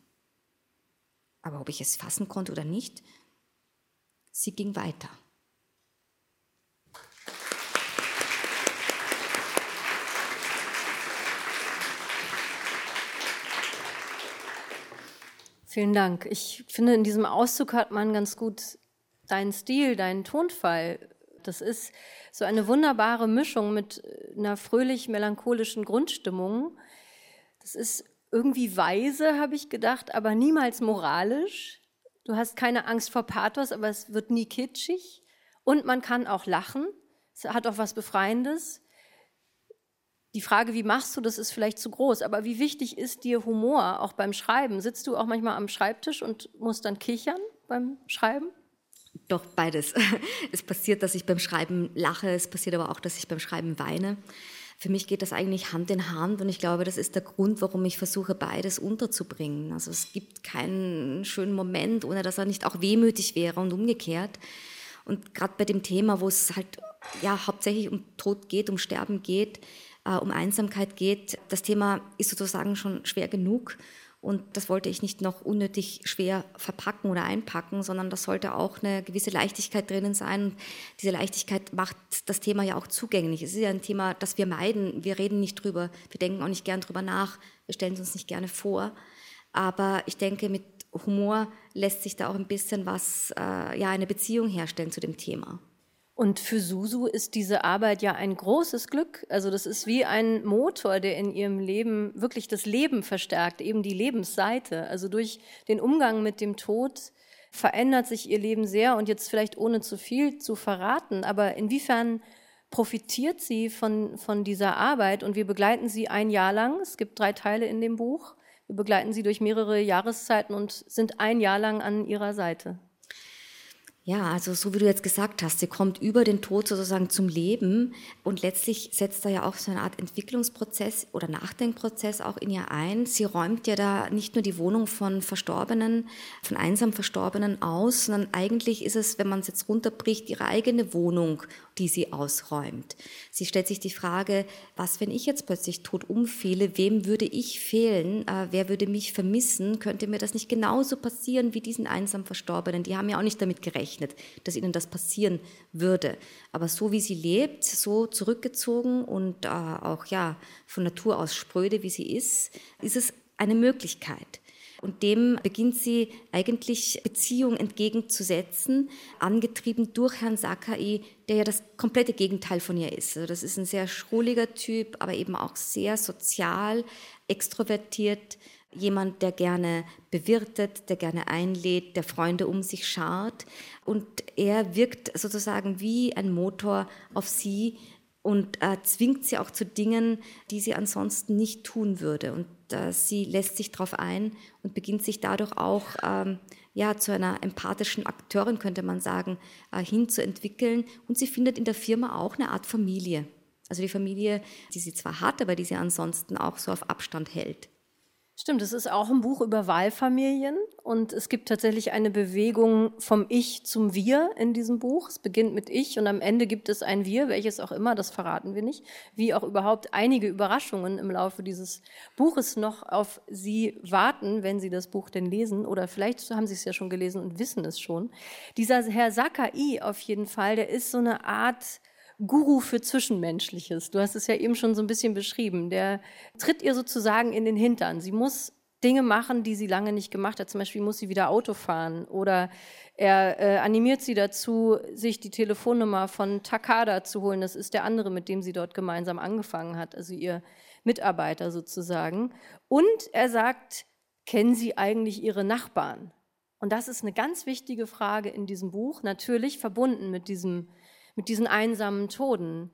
Aber ob ich es fassen konnte oder nicht, sie ging weiter. Vielen Dank. Ich finde, in diesem Auszug hat man ganz gut deinen Stil, deinen Tonfall. Das ist so eine wunderbare Mischung mit einer fröhlich-melancholischen Grundstimmung. Das ist irgendwie weise, habe ich gedacht, aber niemals moralisch. Du hast keine Angst vor Pathos, aber es wird nie kitschig. Und man kann auch lachen. Es hat auch was Befreiendes. Die Frage, wie machst du das, ist vielleicht zu groß. Aber wie wichtig ist dir Humor auch beim Schreiben? Sitzt du auch manchmal am Schreibtisch und musst dann kichern beim Schreiben? Doch, beides. Es passiert, dass ich beim Schreiben lache, es passiert aber auch, dass ich beim Schreiben weine. Für mich geht das eigentlich Hand in Hand und ich glaube, das ist der Grund, warum ich versuche, beides unterzubringen. Also es gibt keinen schönen Moment, ohne dass er nicht auch wehmütig wäre und umgekehrt. Und gerade bei dem Thema, wo es halt ja hauptsächlich um Tod geht, um Sterben geht, äh, um Einsamkeit geht. Das Thema ist sozusagen schon schwer genug. Und das wollte ich nicht noch unnötig schwer verpacken oder einpacken, sondern das sollte auch eine gewisse Leichtigkeit drinnen sein. Und diese Leichtigkeit macht das Thema ja auch zugänglich. Es ist ja ein Thema, das wir meiden. Wir reden nicht drüber. Wir denken auch nicht gern drüber nach. Wir stellen es uns nicht gerne vor. Aber ich denke, mit Humor lässt sich da auch ein bisschen was, äh, ja, eine Beziehung herstellen zu dem Thema. Und für Susu ist diese Arbeit ja ein großes Glück. Also das ist wie ein Motor, der in ihrem Leben wirklich das Leben verstärkt, eben die Lebensseite. Also durch den Umgang mit dem Tod verändert sich ihr Leben sehr und jetzt vielleicht ohne zu viel zu verraten, aber inwiefern profitiert sie von, von dieser Arbeit und wir begleiten sie ein Jahr lang. Es gibt drei Teile in dem Buch. Wir begleiten sie durch mehrere Jahreszeiten und sind ein Jahr lang an ihrer Seite. Ja, also so wie du jetzt gesagt hast, sie kommt über den Tod sozusagen zum Leben und letztlich setzt da ja auch so eine Art Entwicklungsprozess oder Nachdenkprozess auch in ihr ein. Sie räumt ja da nicht nur die Wohnung von Verstorbenen, von einsam Verstorbenen aus, sondern eigentlich ist es, wenn man es jetzt runterbricht, ihre eigene Wohnung die sie ausräumt. Sie stellt sich die Frage, was, wenn ich jetzt plötzlich tot umfehle, wem würde ich fehlen, äh, wer würde mich vermissen, könnte mir das nicht genauso passieren wie diesen einsam Verstorbenen. Die haben ja auch nicht damit gerechnet, dass ihnen das passieren würde. Aber so wie sie lebt, so zurückgezogen und äh, auch ja von Natur aus spröde, wie sie ist, ist es eine Möglichkeit. Und dem beginnt sie eigentlich Beziehung entgegenzusetzen, angetrieben durch Herrn Sakai, der ja das komplette Gegenteil von ihr ist. Also das ist ein sehr schrulliger Typ, aber eben auch sehr sozial, extrovertiert, jemand, der gerne bewirtet, der gerne einlädt, der Freunde um sich schart. Und er wirkt sozusagen wie ein Motor auf sie, und äh, zwingt sie auch zu Dingen, die sie ansonsten nicht tun würde. Und sie lässt sich darauf ein und beginnt sich dadurch auch ähm, ja, zu einer empathischen Akteurin, könnte man sagen, äh, hinzuentwickeln. Und sie findet in der Firma auch eine Art Familie. Also die Familie, die sie zwar hat, aber die sie ansonsten auch so auf Abstand hält. Stimmt, es ist auch ein Buch über Wahlfamilien und es gibt tatsächlich eine Bewegung vom Ich zum Wir in diesem Buch. Es beginnt mit Ich und am Ende gibt es ein Wir, welches auch immer, das verraten wir nicht, wie auch überhaupt einige Überraschungen im Laufe dieses Buches noch auf Sie warten, wenn Sie das Buch denn lesen oder vielleicht haben Sie es ja schon gelesen und wissen es schon. Dieser Herr Sakai auf jeden Fall, der ist so eine Art Guru für Zwischenmenschliches. Du hast es ja eben schon so ein bisschen beschrieben. Der tritt ihr sozusagen in den Hintern. Sie muss Dinge machen, die sie lange nicht gemacht hat. Zum Beispiel muss sie wieder Auto fahren oder er äh, animiert sie dazu, sich die Telefonnummer von Takada zu holen. Das ist der andere, mit dem sie dort gemeinsam angefangen hat, also ihr Mitarbeiter sozusagen. Und er sagt, kennen Sie eigentlich Ihre Nachbarn? Und das ist eine ganz wichtige Frage in diesem Buch, natürlich verbunden mit diesem mit diesen einsamen Toten.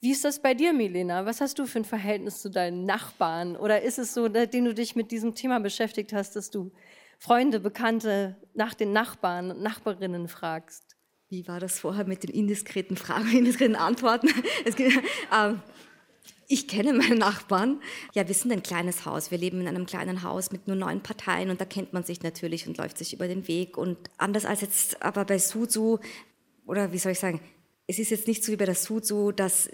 Wie ist das bei dir, Milena? Was hast du für ein Verhältnis zu deinen Nachbarn? Oder ist es so, nachdem du dich mit diesem Thema beschäftigt hast, dass du Freunde, Bekannte nach den Nachbarn und Nachbarinnen fragst? Wie war das vorher mit den indiskreten Fragen, indiskreten Antworten? Gibt, ähm, ich kenne meine Nachbarn. Ja, wir sind ein kleines Haus. Wir leben in einem kleinen Haus mit nur neun Parteien und da kennt man sich natürlich und läuft sich über den Weg. Und anders als jetzt aber bei Suzu, oder wie soll ich sagen, es ist jetzt nicht so wie bei der Sud so, dass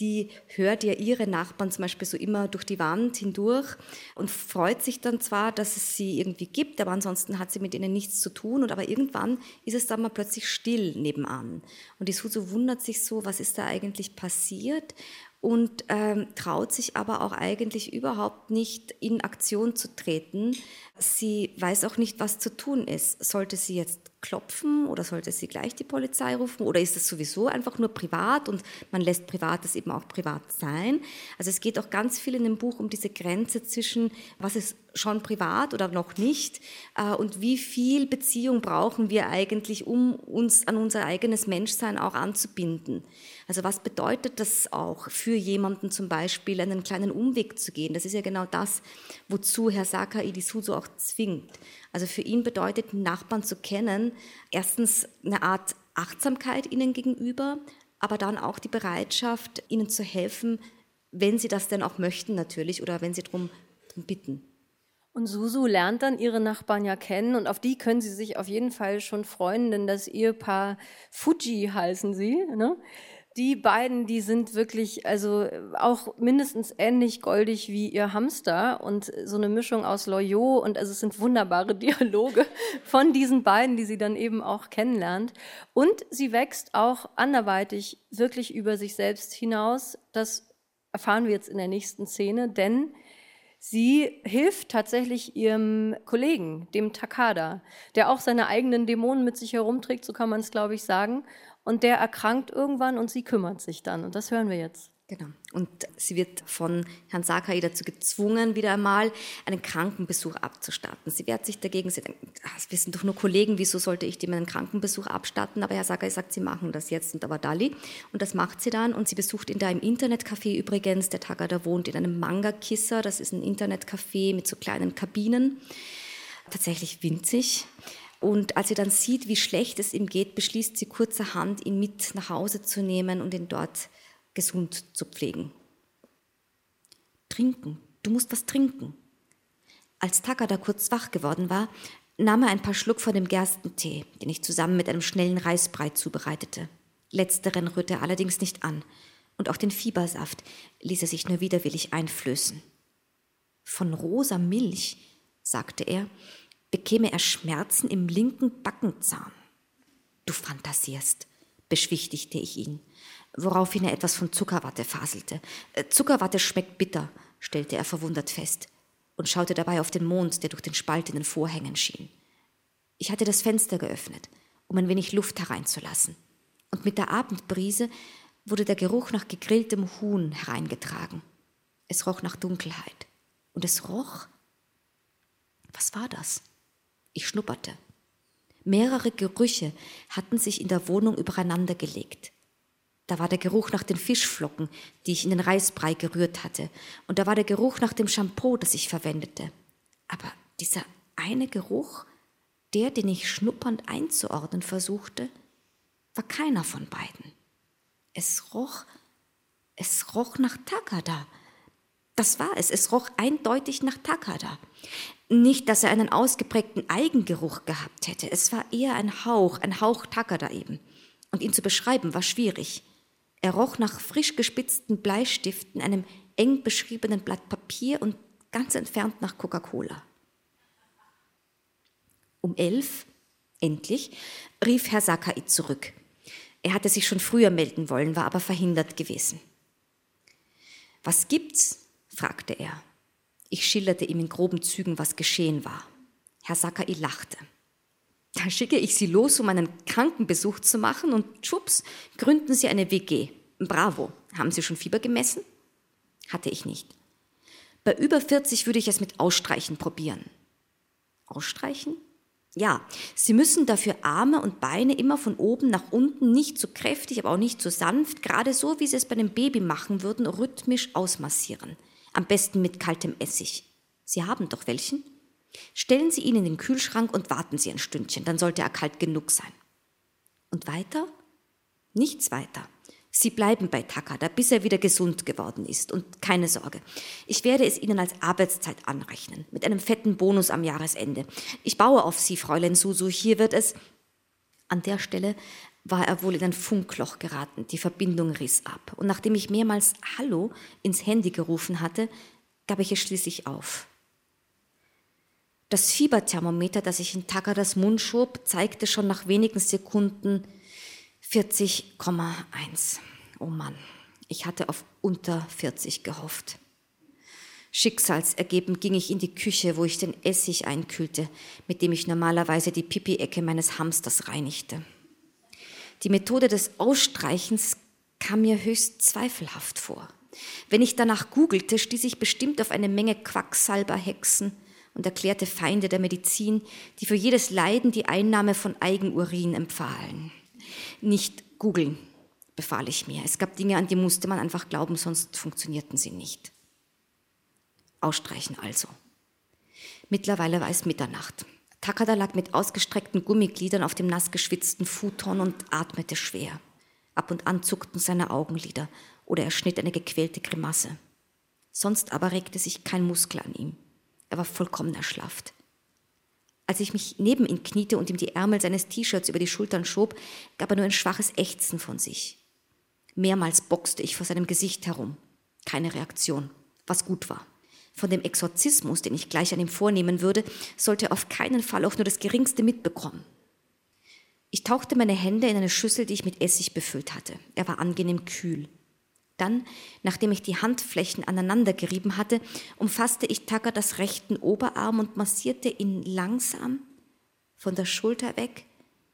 die hört ja ihre Nachbarn zum Beispiel so immer durch die Wand hindurch und freut sich dann zwar, dass es sie irgendwie gibt, aber ansonsten hat sie mit ihnen nichts zu tun. Und aber irgendwann ist es dann mal plötzlich still nebenan. Und die Sud so wundert sich so, was ist da eigentlich passiert? und ähm, traut sich aber auch eigentlich überhaupt nicht in Aktion zu treten. Sie weiß auch nicht, was zu tun ist. Sollte sie jetzt klopfen oder sollte sie gleich die Polizei rufen oder ist das sowieso einfach nur privat und man lässt Privates eben auch privat sein. Also es geht auch ganz viel in dem Buch um diese Grenze zwischen, was ist schon privat oder noch nicht äh, und wie viel Beziehung brauchen wir eigentlich, um uns an unser eigenes Menschsein auch anzubinden. Also was bedeutet das auch für jemanden zum Beispiel, einen kleinen Umweg zu gehen? Das ist ja genau das, wozu Herr Saka Idisuzo auch zwingt. Also für ihn bedeutet, Nachbarn zu kennen, erstens eine Art Achtsamkeit ihnen gegenüber, aber dann auch die Bereitschaft, ihnen zu helfen, wenn sie das denn auch möchten natürlich oder wenn sie darum bitten. Und Susu lernt dann ihre Nachbarn ja kennen und auf die können sie sich auf jeden Fall schon freuen, denn das Ehepaar Fuji heißen sie. Ne? Die beiden, die sind wirklich, also auch mindestens ähnlich goldig wie ihr Hamster und so eine Mischung aus Loyot und also es sind wunderbare Dialoge von diesen beiden, die sie dann eben auch kennenlernt. Und sie wächst auch anderweitig wirklich über sich selbst hinaus. Das erfahren wir jetzt in der nächsten Szene, denn Sie hilft tatsächlich ihrem Kollegen, dem Takada, der auch seine eigenen Dämonen mit sich herumträgt, so kann man es, glaube ich, sagen. Und der erkrankt irgendwann und sie kümmert sich dann. Und das hören wir jetzt. Genau. Und sie wird von Herrn Sakai dazu gezwungen, wieder einmal einen Krankenbesuch abzustatten. Sie wehrt sich dagegen, sie denkt, ach, wir sind doch nur Kollegen, wieso sollte ich dem einen Krankenbesuch abstatten? Aber Herr Sakai sagt, sie machen das jetzt und da war Dali. Und das macht sie dann und sie besucht ihn da im Internetcafé übrigens. Der Tagada wohnt in einem Manga-Kisser, das ist ein Internetcafé mit so kleinen Kabinen. Tatsächlich winzig. Und als sie dann sieht, wie schlecht es ihm geht, beschließt sie kurzerhand, ihn mit nach Hause zu nehmen und ihn dort gesund zu pflegen. Trinken, du musst was trinken. Als Takada kurz wach geworden war, nahm er ein paar Schluck von dem Gerstentee, den ich zusammen mit einem schnellen Reisbrei zubereitete. Letzteren rührte er allerdings nicht an, und auch den Fiebersaft ließ er sich nur widerwillig einflößen. Von rosa Milch, sagte er, bekäme er Schmerzen im linken Backenzahn. Du fantasierst, beschwichtigte ich ihn woraufhin er etwas von Zuckerwatte faselte. Äh, Zuckerwatte schmeckt bitter, stellte er verwundert fest und schaute dabei auf den Mond, der durch den Spalt in den Vorhängen schien. Ich hatte das Fenster geöffnet, um ein wenig Luft hereinzulassen, und mit der Abendbrise wurde der Geruch nach gegrilltem Huhn hereingetragen. Es roch nach Dunkelheit. Und es roch. Was war das? Ich schnupperte. Mehrere Gerüche hatten sich in der Wohnung übereinandergelegt. Da war der Geruch nach den Fischflocken, die ich in den Reisbrei gerührt hatte. Und da war der Geruch nach dem Shampoo, das ich verwendete. Aber dieser eine Geruch, der, den ich schnuppernd einzuordnen versuchte, war keiner von beiden. Es roch, es roch nach Takada. Das war es, es roch eindeutig nach Takada. Nicht, dass er einen ausgeprägten Eigengeruch gehabt hätte, es war eher ein Hauch, ein Hauch Takada eben. Und ihn zu beschreiben war schwierig. Er roch nach frisch gespitzten Bleistiften, einem eng beschriebenen Blatt Papier und ganz entfernt nach Coca-Cola. Um elf, endlich, rief Herr Sakai zurück. Er hatte sich schon früher melden wollen, war aber verhindert gewesen. Was gibt's? fragte er. Ich schilderte ihm in groben Zügen, was geschehen war. Herr Sakai lachte. Da schicke ich sie los, um einen Krankenbesuch zu machen und schwupps, gründen sie eine WG. Bravo. Haben Sie schon Fieber gemessen? Hatte ich nicht. Bei über 40 würde ich es mit Ausstreichen probieren. Ausstreichen? Ja, Sie müssen dafür Arme und Beine immer von oben nach unten, nicht zu kräftig, aber auch nicht zu sanft, gerade so, wie Sie es bei einem Baby machen würden, rhythmisch ausmassieren. Am besten mit kaltem Essig. Sie haben doch welchen? Stellen Sie ihn in den Kühlschrank und warten Sie ein Stündchen, dann sollte er kalt genug sein. Und weiter? Nichts weiter. Sie bleiben bei Takada, bis er wieder gesund geworden ist. Und keine Sorge, ich werde es Ihnen als Arbeitszeit anrechnen, mit einem fetten Bonus am Jahresende. Ich baue auf Sie, Fräulein Susu. Hier wird es. An der Stelle war er wohl in ein Funkloch geraten. Die Verbindung riss ab. Und nachdem ich mehrmals Hallo ins Handy gerufen hatte, gab ich es schließlich auf. Das Fieberthermometer, das ich in Takadas Mund schob, zeigte schon nach wenigen Sekunden 40,1. Oh Mann, ich hatte auf unter 40 gehofft. Schicksalsergeben ging ich in die Küche, wo ich den Essig einkühlte, mit dem ich normalerweise die Pipi-Ecke meines Hamsters reinigte. Die Methode des Ausstreichens kam mir höchst zweifelhaft vor. Wenn ich danach googelte, stieß ich bestimmt auf eine Menge Quacksalberhexen und erklärte Feinde der Medizin, die für jedes Leiden die Einnahme von Eigenurin empfahlen. Nicht googeln, befahl ich mir. Es gab Dinge, an die musste man einfach glauben, sonst funktionierten sie nicht. Ausstreichen also. Mittlerweile war es Mitternacht. Takada lag mit ausgestreckten Gummigliedern auf dem nass geschwitzten Futon und atmete schwer. Ab und an zuckten seine Augenlider oder er schnitt eine gequälte Grimasse. Sonst aber regte sich kein Muskel an ihm. Er war vollkommen erschlafft. Als ich mich neben ihn kniete und ihm die Ärmel seines T-Shirts über die Schultern schob, gab er nur ein schwaches Ächzen von sich. Mehrmals boxte ich vor seinem Gesicht herum. Keine Reaktion, was gut war. Von dem Exorzismus, den ich gleich an ihm vornehmen würde, sollte er auf keinen Fall auch nur das geringste mitbekommen. Ich tauchte meine Hände in eine Schüssel, die ich mit Essig befüllt hatte. Er war angenehm kühl. Dann, nachdem ich die Handflächen aneinander gerieben hatte, umfasste ich Tucker das rechten Oberarm und massierte ihn langsam von der Schulter weg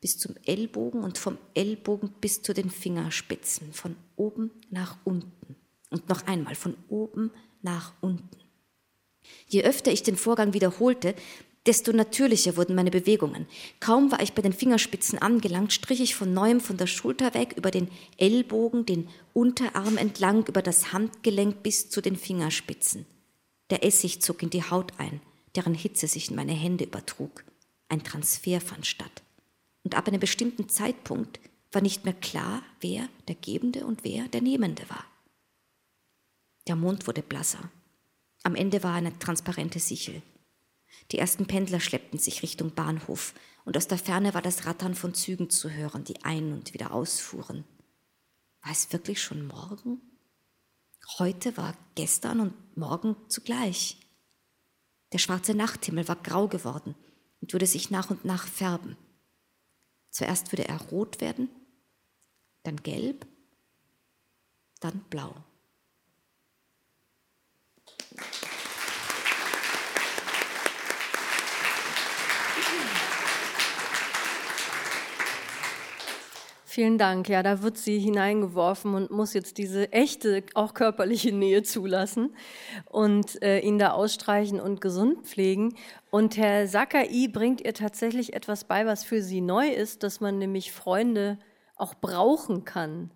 bis zum Ellbogen und vom Ellbogen bis zu den Fingerspitzen, von oben nach unten. Und noch einmal von oben nach unten. Je öfter ich den Vorgang wiederholte, desto natürlicher wurden meine Bewegungen. Kaum war ich bei den Fingerspitzen angelangt, strich ich von neuem von der Schulter weg über den Ellbogen, den Unterarm entlang, über das Handgelenk bis zu den Fingerspitzen. Der Essig zog in die Haut ein, deren Hitze sich in meine Hände übertrug. Ein Transfer fand statt. Und ab einem bestimmten Zeitpunkt war nicht mehr klar, wer der Gebende und wer der Nehmende war. Der Mond wurde blasser. Am Ende war eine transparente Sichel. Die ersten Pendler schleppten sich Richtung Bahnhof, und aus der Ferne war das Rattern von Zügen zu hören, die ein- und wieder ausfuhren. War es wirklich schon morgen? Heute war gestern und morgen zugleich. Der schwarze Nachthimmel war grau geworden und würde sich nach und nach färben. Zuerst würde er rot werden, dann gelb, dann blau. Vielen Dank. Ja, da wird sie hineingeworfen und muss jetzt diese echte, auch körperliche Nähe zulassen und äh, ihn da ausstreichen und gesund pflegen. Und Herr Sakai bringt ihr tatsächlich etwas bei, was für sie neu ist, dass man nämlich Freunde auch brauchen kann.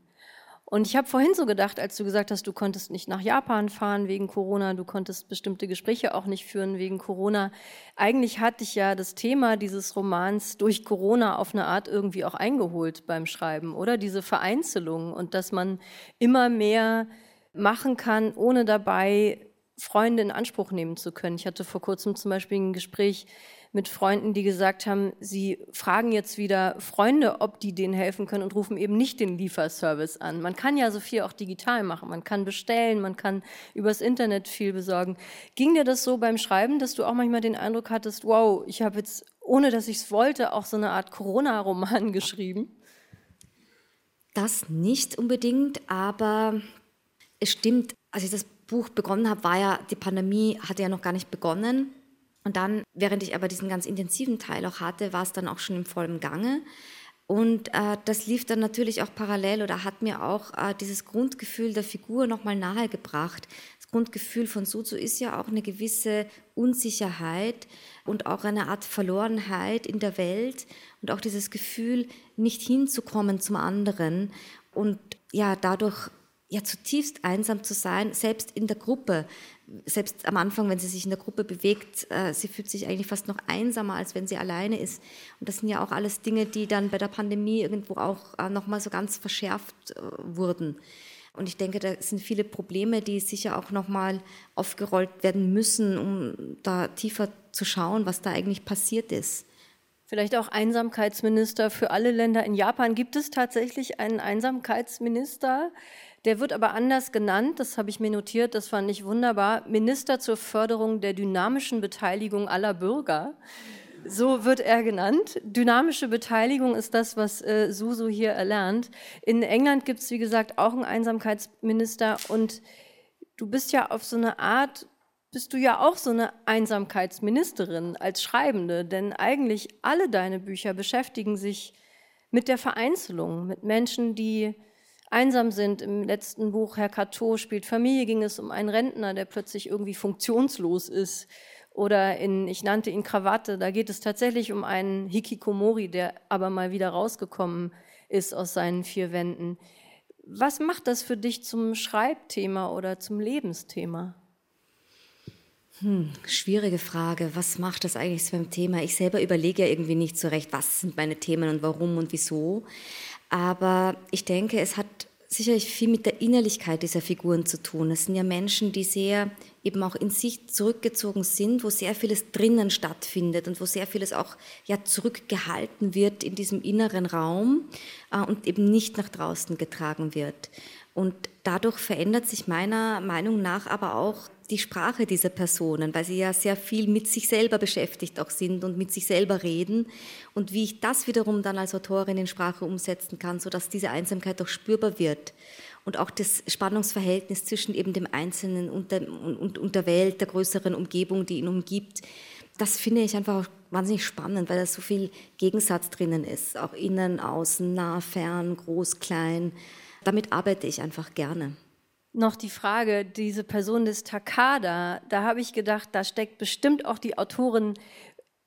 Und ich habe vorhin so gedacht, als du gesagt hast, du konntest nicht nach Japan fahren wegen Corona, du konntest bestimmte Gespräche auch nicht führen wegen Corona. Eigentlich hatte ich ja das Thema dieses Romans durch Corona auf eine Art irgendwie auch eingeholt beim Schreiben, oder? Diese Vereinzelung und dass man immer mehr machen kann, ohne dabei Freunde in Anspruch nehmen zu können. Ich hatte vor kurzem zum Beispiel ein Gespräch mit Freunden, die gesagt haben, sie fragen jetzt wieder Freunde, ob die denen helfen können und rufen eben nicht den Lieferservice an. Man kann ja so viel auch digital machen. Man kann bestellen, man kann übers Internet viel besorgen. Ging dir das so beim Schreiben, dass du auch manchmal den Eindruck hattest, wow, ich habe jetzt, ohne dass ich es wollte, auch so eine Art Corona-Roman geschrieben? Das nicht unbedingt, aber es stimmt, als ich das Buch begonnen habe, war ja, die Pandemie hatte ja noch gar nicht begonnen. Und dann, während ich aber diesen ganz intensiven Teil auch hatte, war es dann auch schon im vollen Gange. Und äh, das lief dann natürlich auch parallel oder hat mir auch äh, dieses Grundgefühl der Figur nochmal nahegebracht. Das Grundgefühl von Suzu ist ja auch eine gewisse Unsicherheit und auch eine Art Verlorenheit in der Welt und auch dieses Gefühl, nicht hinzukommen zum anderen und ja, dadurch ja zutiefst einsam zu sein, selbst in der Gruppe. Selbst am Anfang, wenn sie sich in der Gruppe bewegt, äh, sie fühlt sich eigentlich fast noch einsamer, als wenn sie alleine ist. Und das sind ja auch alles Dinge, die dann bei der Pandemie irgendwo auch äh, nochmal so ganz verschärft äh, wurden. Und ich denke, da sind viele Probleme, die sicher auch nochmal aufgerollt werden müssen, um da tiefer zu schauen, was da eigentlich passiert ist. Vielleicht auch Einsamkeitsminister für alle Länder. In Japan gibt es tatsächlich einen Einsamkeitsminister. Der wird aber anders genannt, das habe ich mir notiert, das fand ich wunderbar, Minister zur Förderung der dynamischen Beteiligung aller Bürger. So wird er genannt. Dynamische Beteiligung ist das, was äh, Susu hier erlernt. In England gibt es, wie gesagt, auch einen Einsamkeitsminister und du bist ja auf so eine Art, bist du ja auch so eine Einsamkeitsministerin als Schreibende, denn eigentlich alle deine Bücher beschäftigen sich mit der Vereinzelung, mit Menschen, die einsam sind. Im letzten Buch Herr Cateau spielt Familie, ging es um einen Rentner, der plötzlich irgendwie funktionslos ist. Oder in Ich nannte ihn Krawatte, da geht es tatsächlich um einen Hikikomori, der aber mal wieder rausgekommen ist aus seinen vier Wänden. Was macht das für dich zum Schreibthema oder zum Lebensthema? Hm, schwierige Frage. Was macht das eigentlich zu meinem Thema? Ich selber überlege ja irgendwie nicht so recht, was sind meine Themen und warum und wieso. Aber ich denke, es hat sicherlich viel mit der Innerlichkeit dieser Figuren zu tun. Es sind ja Menschen, die sehr eben auch in sich zurückgezogen sind, wo sehr vieles drinnen stattfindet und wo sehr vieles auch ja zurückgehalten wird in diesem inneren Raum äh, und eben nicht nach draußen getragen wird. Und dadurch verändert sich meiner Meinung nach aber auch die Sprache dieser Personen, weil sie ja sehr viel mit sich selber beschäftigt auch sind und mit sich selber reden. Und wie ich das wiederum dann als Autorin in Sprache umsetzen kann, sodass diese Einsamkeit auch spürbar wird. Und auch das Spannungsverhältnis zwischen eben dem Einzelnen und der, und, und der Welt, der größeren Umgebung, die ihn umgibt, das finde ich einfach wahnsinnig spannend, weil da so viel Gegensatz drinnen ist. Auch innen, außen, nah, fern, groß, klein. Damit arbeite ich einfach gerne. Noch die Frage, diese Person des Takada, da habe ich gedacht, da steckt bestimmt auch die Autorin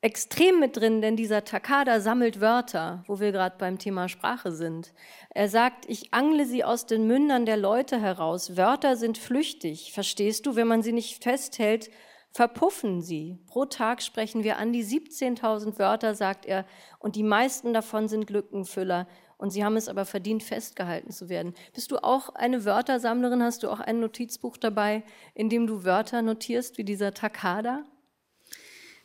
extrem mit drin, denn dieser Takada sammelt Wörter, wo wir gerade beim Thema Sprache sind. Er sagt, ich angle sie aus den Mündern der Leute heraus. Wörter sind flüchtig. Verstehst du, wenn man sie nicht festhält, verpuffen sie. Pro Tag sprechen wir an die 17.000 Wörter, sagt er, und die meisten davon sind Lückenfüller. Und sie haben es aber verdient, festgehalten zu werden. Bist du auch eine Wörtersammlerin? Hast du auch ein Notizbuch dabei, in dem du Wörter notierst, wie dieser Takada?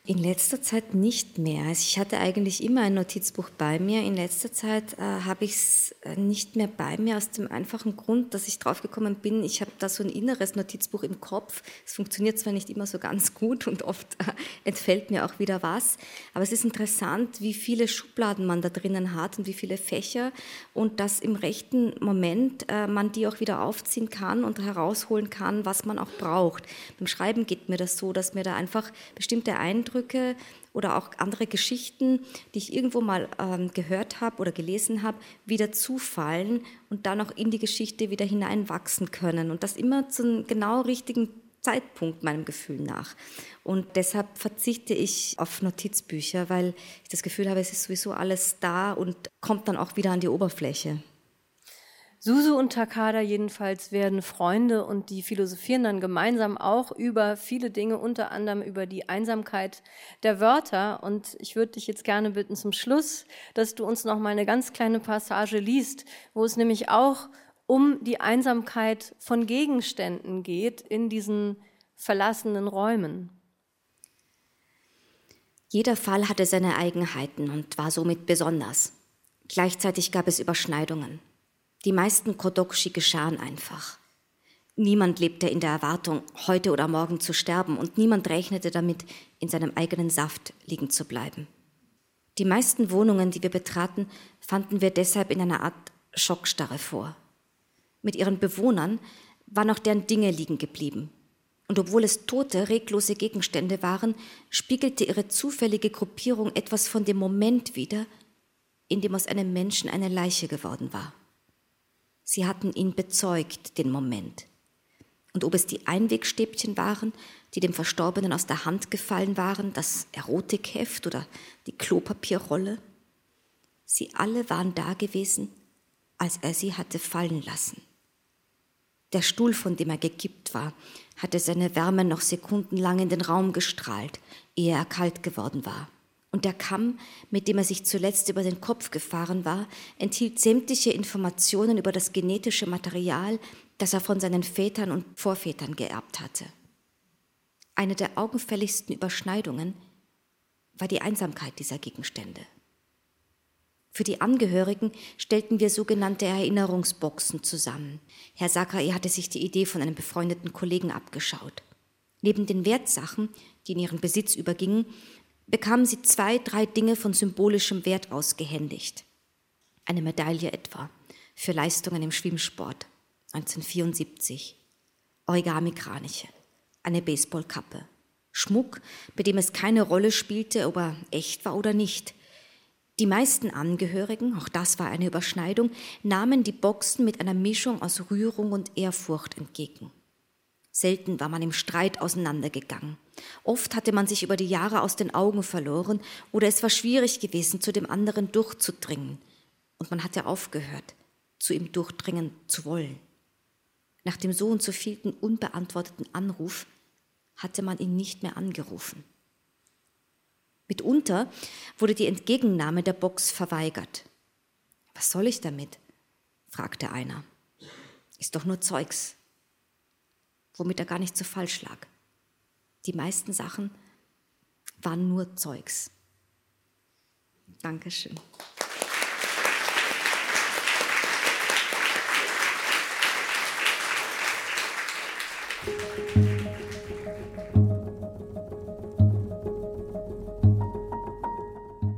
In letzter Zeit nicht mehr. Also ich hatte eigentlich immer ein Notizbuch bei mir. In letzter Zeit äh, habe ich es äh, nicht mehr bei mir aus dem einfachen Grund, dass ich draufgekommen bin, ich habe da so ein inneres Notizbuch im Kopf. Es funktioniert zwar nicht immer so ganz gut und oft äh, entfällt mir auch wieder was, aber es ist interessant, wie viele Schubladen man da drinnen hat und wie viele Fächer und dass im rechten Moment äh, man die auch wieder aufziehen kann und herausholen kann, was man auch braucht. Beim Schreiben geht mir das so, dass mir da einfach bestimmte Eindrücke Eindrücke oder auch andere Geschichten, die ich irgendwo mal ähm, gehört habe oder gelesen habe, wieder zufallen und dann auch in die Geschichte wieder hineinwachsen können. Und das immer zu einem genau richtigen Zeitpunkt meinem Gefühl nach. Und deshalb verzichte ich auf Notizbücher, weil ich das Gefühl habe, es ist sowieso alles da und kommt dann auch wieder an die Oberfläche. Susu und Takada jedenfalls werden Freunde und die philosophieren dann gemeinsam auch über viele Dinge, unter anderem über die Einsamkeit der Wörter. Und ich würde dich jetzt gerne bitten zum Schluss, dass du uns noch mal eine ganz kleine Passage liest, wo es nämlich auch um die Einsamkeit von Gegenständen geht in diesen verlassenen Räumen. Jeder Fall hatte seine Eigenheiten und war somit besonders. Gleichzeitig gab es Überschneidungen. Die meisten Kodokushi geschahen einfach. Niemand lebte in der Erwartung, heute oder morgen zu sterben, und niemand rechnete damit, in seinem eigenen Saft liegen zu bleiben. Die meisten Wohnungen, die wir betraten, fanden wir deshalb in einer Art Schockstarre vor. Mit ihren Bewohnern waren auch deren Dinge liegen geblieben. Und obwohl es tote, reglose Gegenstände waren, spiegelte ihre zufällige Gruppierung etwas von dem Moment wider, in dem aus einem Menschen eine Leiche geworden war. Sie hatten ihn bezeugt, den Moment. Und ob es die Einwegstäbchen waren, die dem Verstorbenen aus der Hand gefallen waren, das Erotikheft oder die Klopapierrolle, sie alle waren da gewesen, als er sie hatte fallen lassen. Der Stuhl, von dem er gekippt war, hatte seine Wärme noch sekundenlang in den Raum gestrahlt, ehe er kalt geworden war und der Kamm, mit dem er sich zuletzt über den Kopf gefahren war, enthielt sämtliche Informationen über das genetische Material, das er von seinen Vätern und Vorvätern geerbt hatte. Eine der augenfälligsten Überschneidungen war die Einsamkeit dieser Gegenstände. Für die Angehörigen stellten wir sogenannte Erinnerungsboxen zusammen. Herr Sakai hatte sich die Idee von einem befreundeten Kollegen abgeschaut. Neben den Wertsachen, die in ihren Besitz übergingen, bekamen sie zwei, drei Dinge von symbolischem Wert ausgehändigt. Eine Medaille etwa für Leistungen im Schwimmsport 1974, Origami-Kraniche, eine Baseballkappe, Schmuck, bei dem es keine Rolle spielte, ob er echt war oder nicht. Die meisten Angehörigen, auch das war eine Überschneidung, nahmen die Boxen mit einer Mischung aus Rührung und Ehrfurcht entgegen. Selten war man im Streit auseinandergegangen. Oft hatte man sich über die Jahre aus den Augen verloren oder es war schwierig gewesen, zu dem anderen durchzudringen. Und man hatte aufgehört, zu ihm durchdringen zu wollen. Nach dem so und so vielten unbeantworteten Anruf hatte man ihn nicht mehr angerufen. Mitunter wurde die Entgegennahme der Box verweigert. Was soll ich damit? fragte einer. Ist doch nur Zeugs womit er gar nicht so falsch lag. Die meisten Sachen waren nur Zeugs. Dankeschön.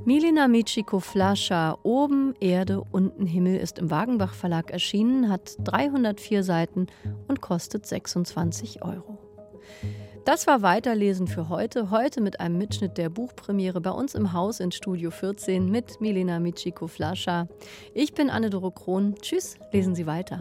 Milena Michiko Flascha, Oben Erde, unten Himmel ist im Wagenbach Verlag erschienen, hat 304 Seiten und kostet 26 Euro. Das war Weiterlesen für heute. Heute mit einem Mitschnitt der Buchpremiere bei uns im Haus in Studio 14 mit Milena Michiko Flascha. Ich bin Anne-Doro Krohn. Tschüss, lesen Sie weiter.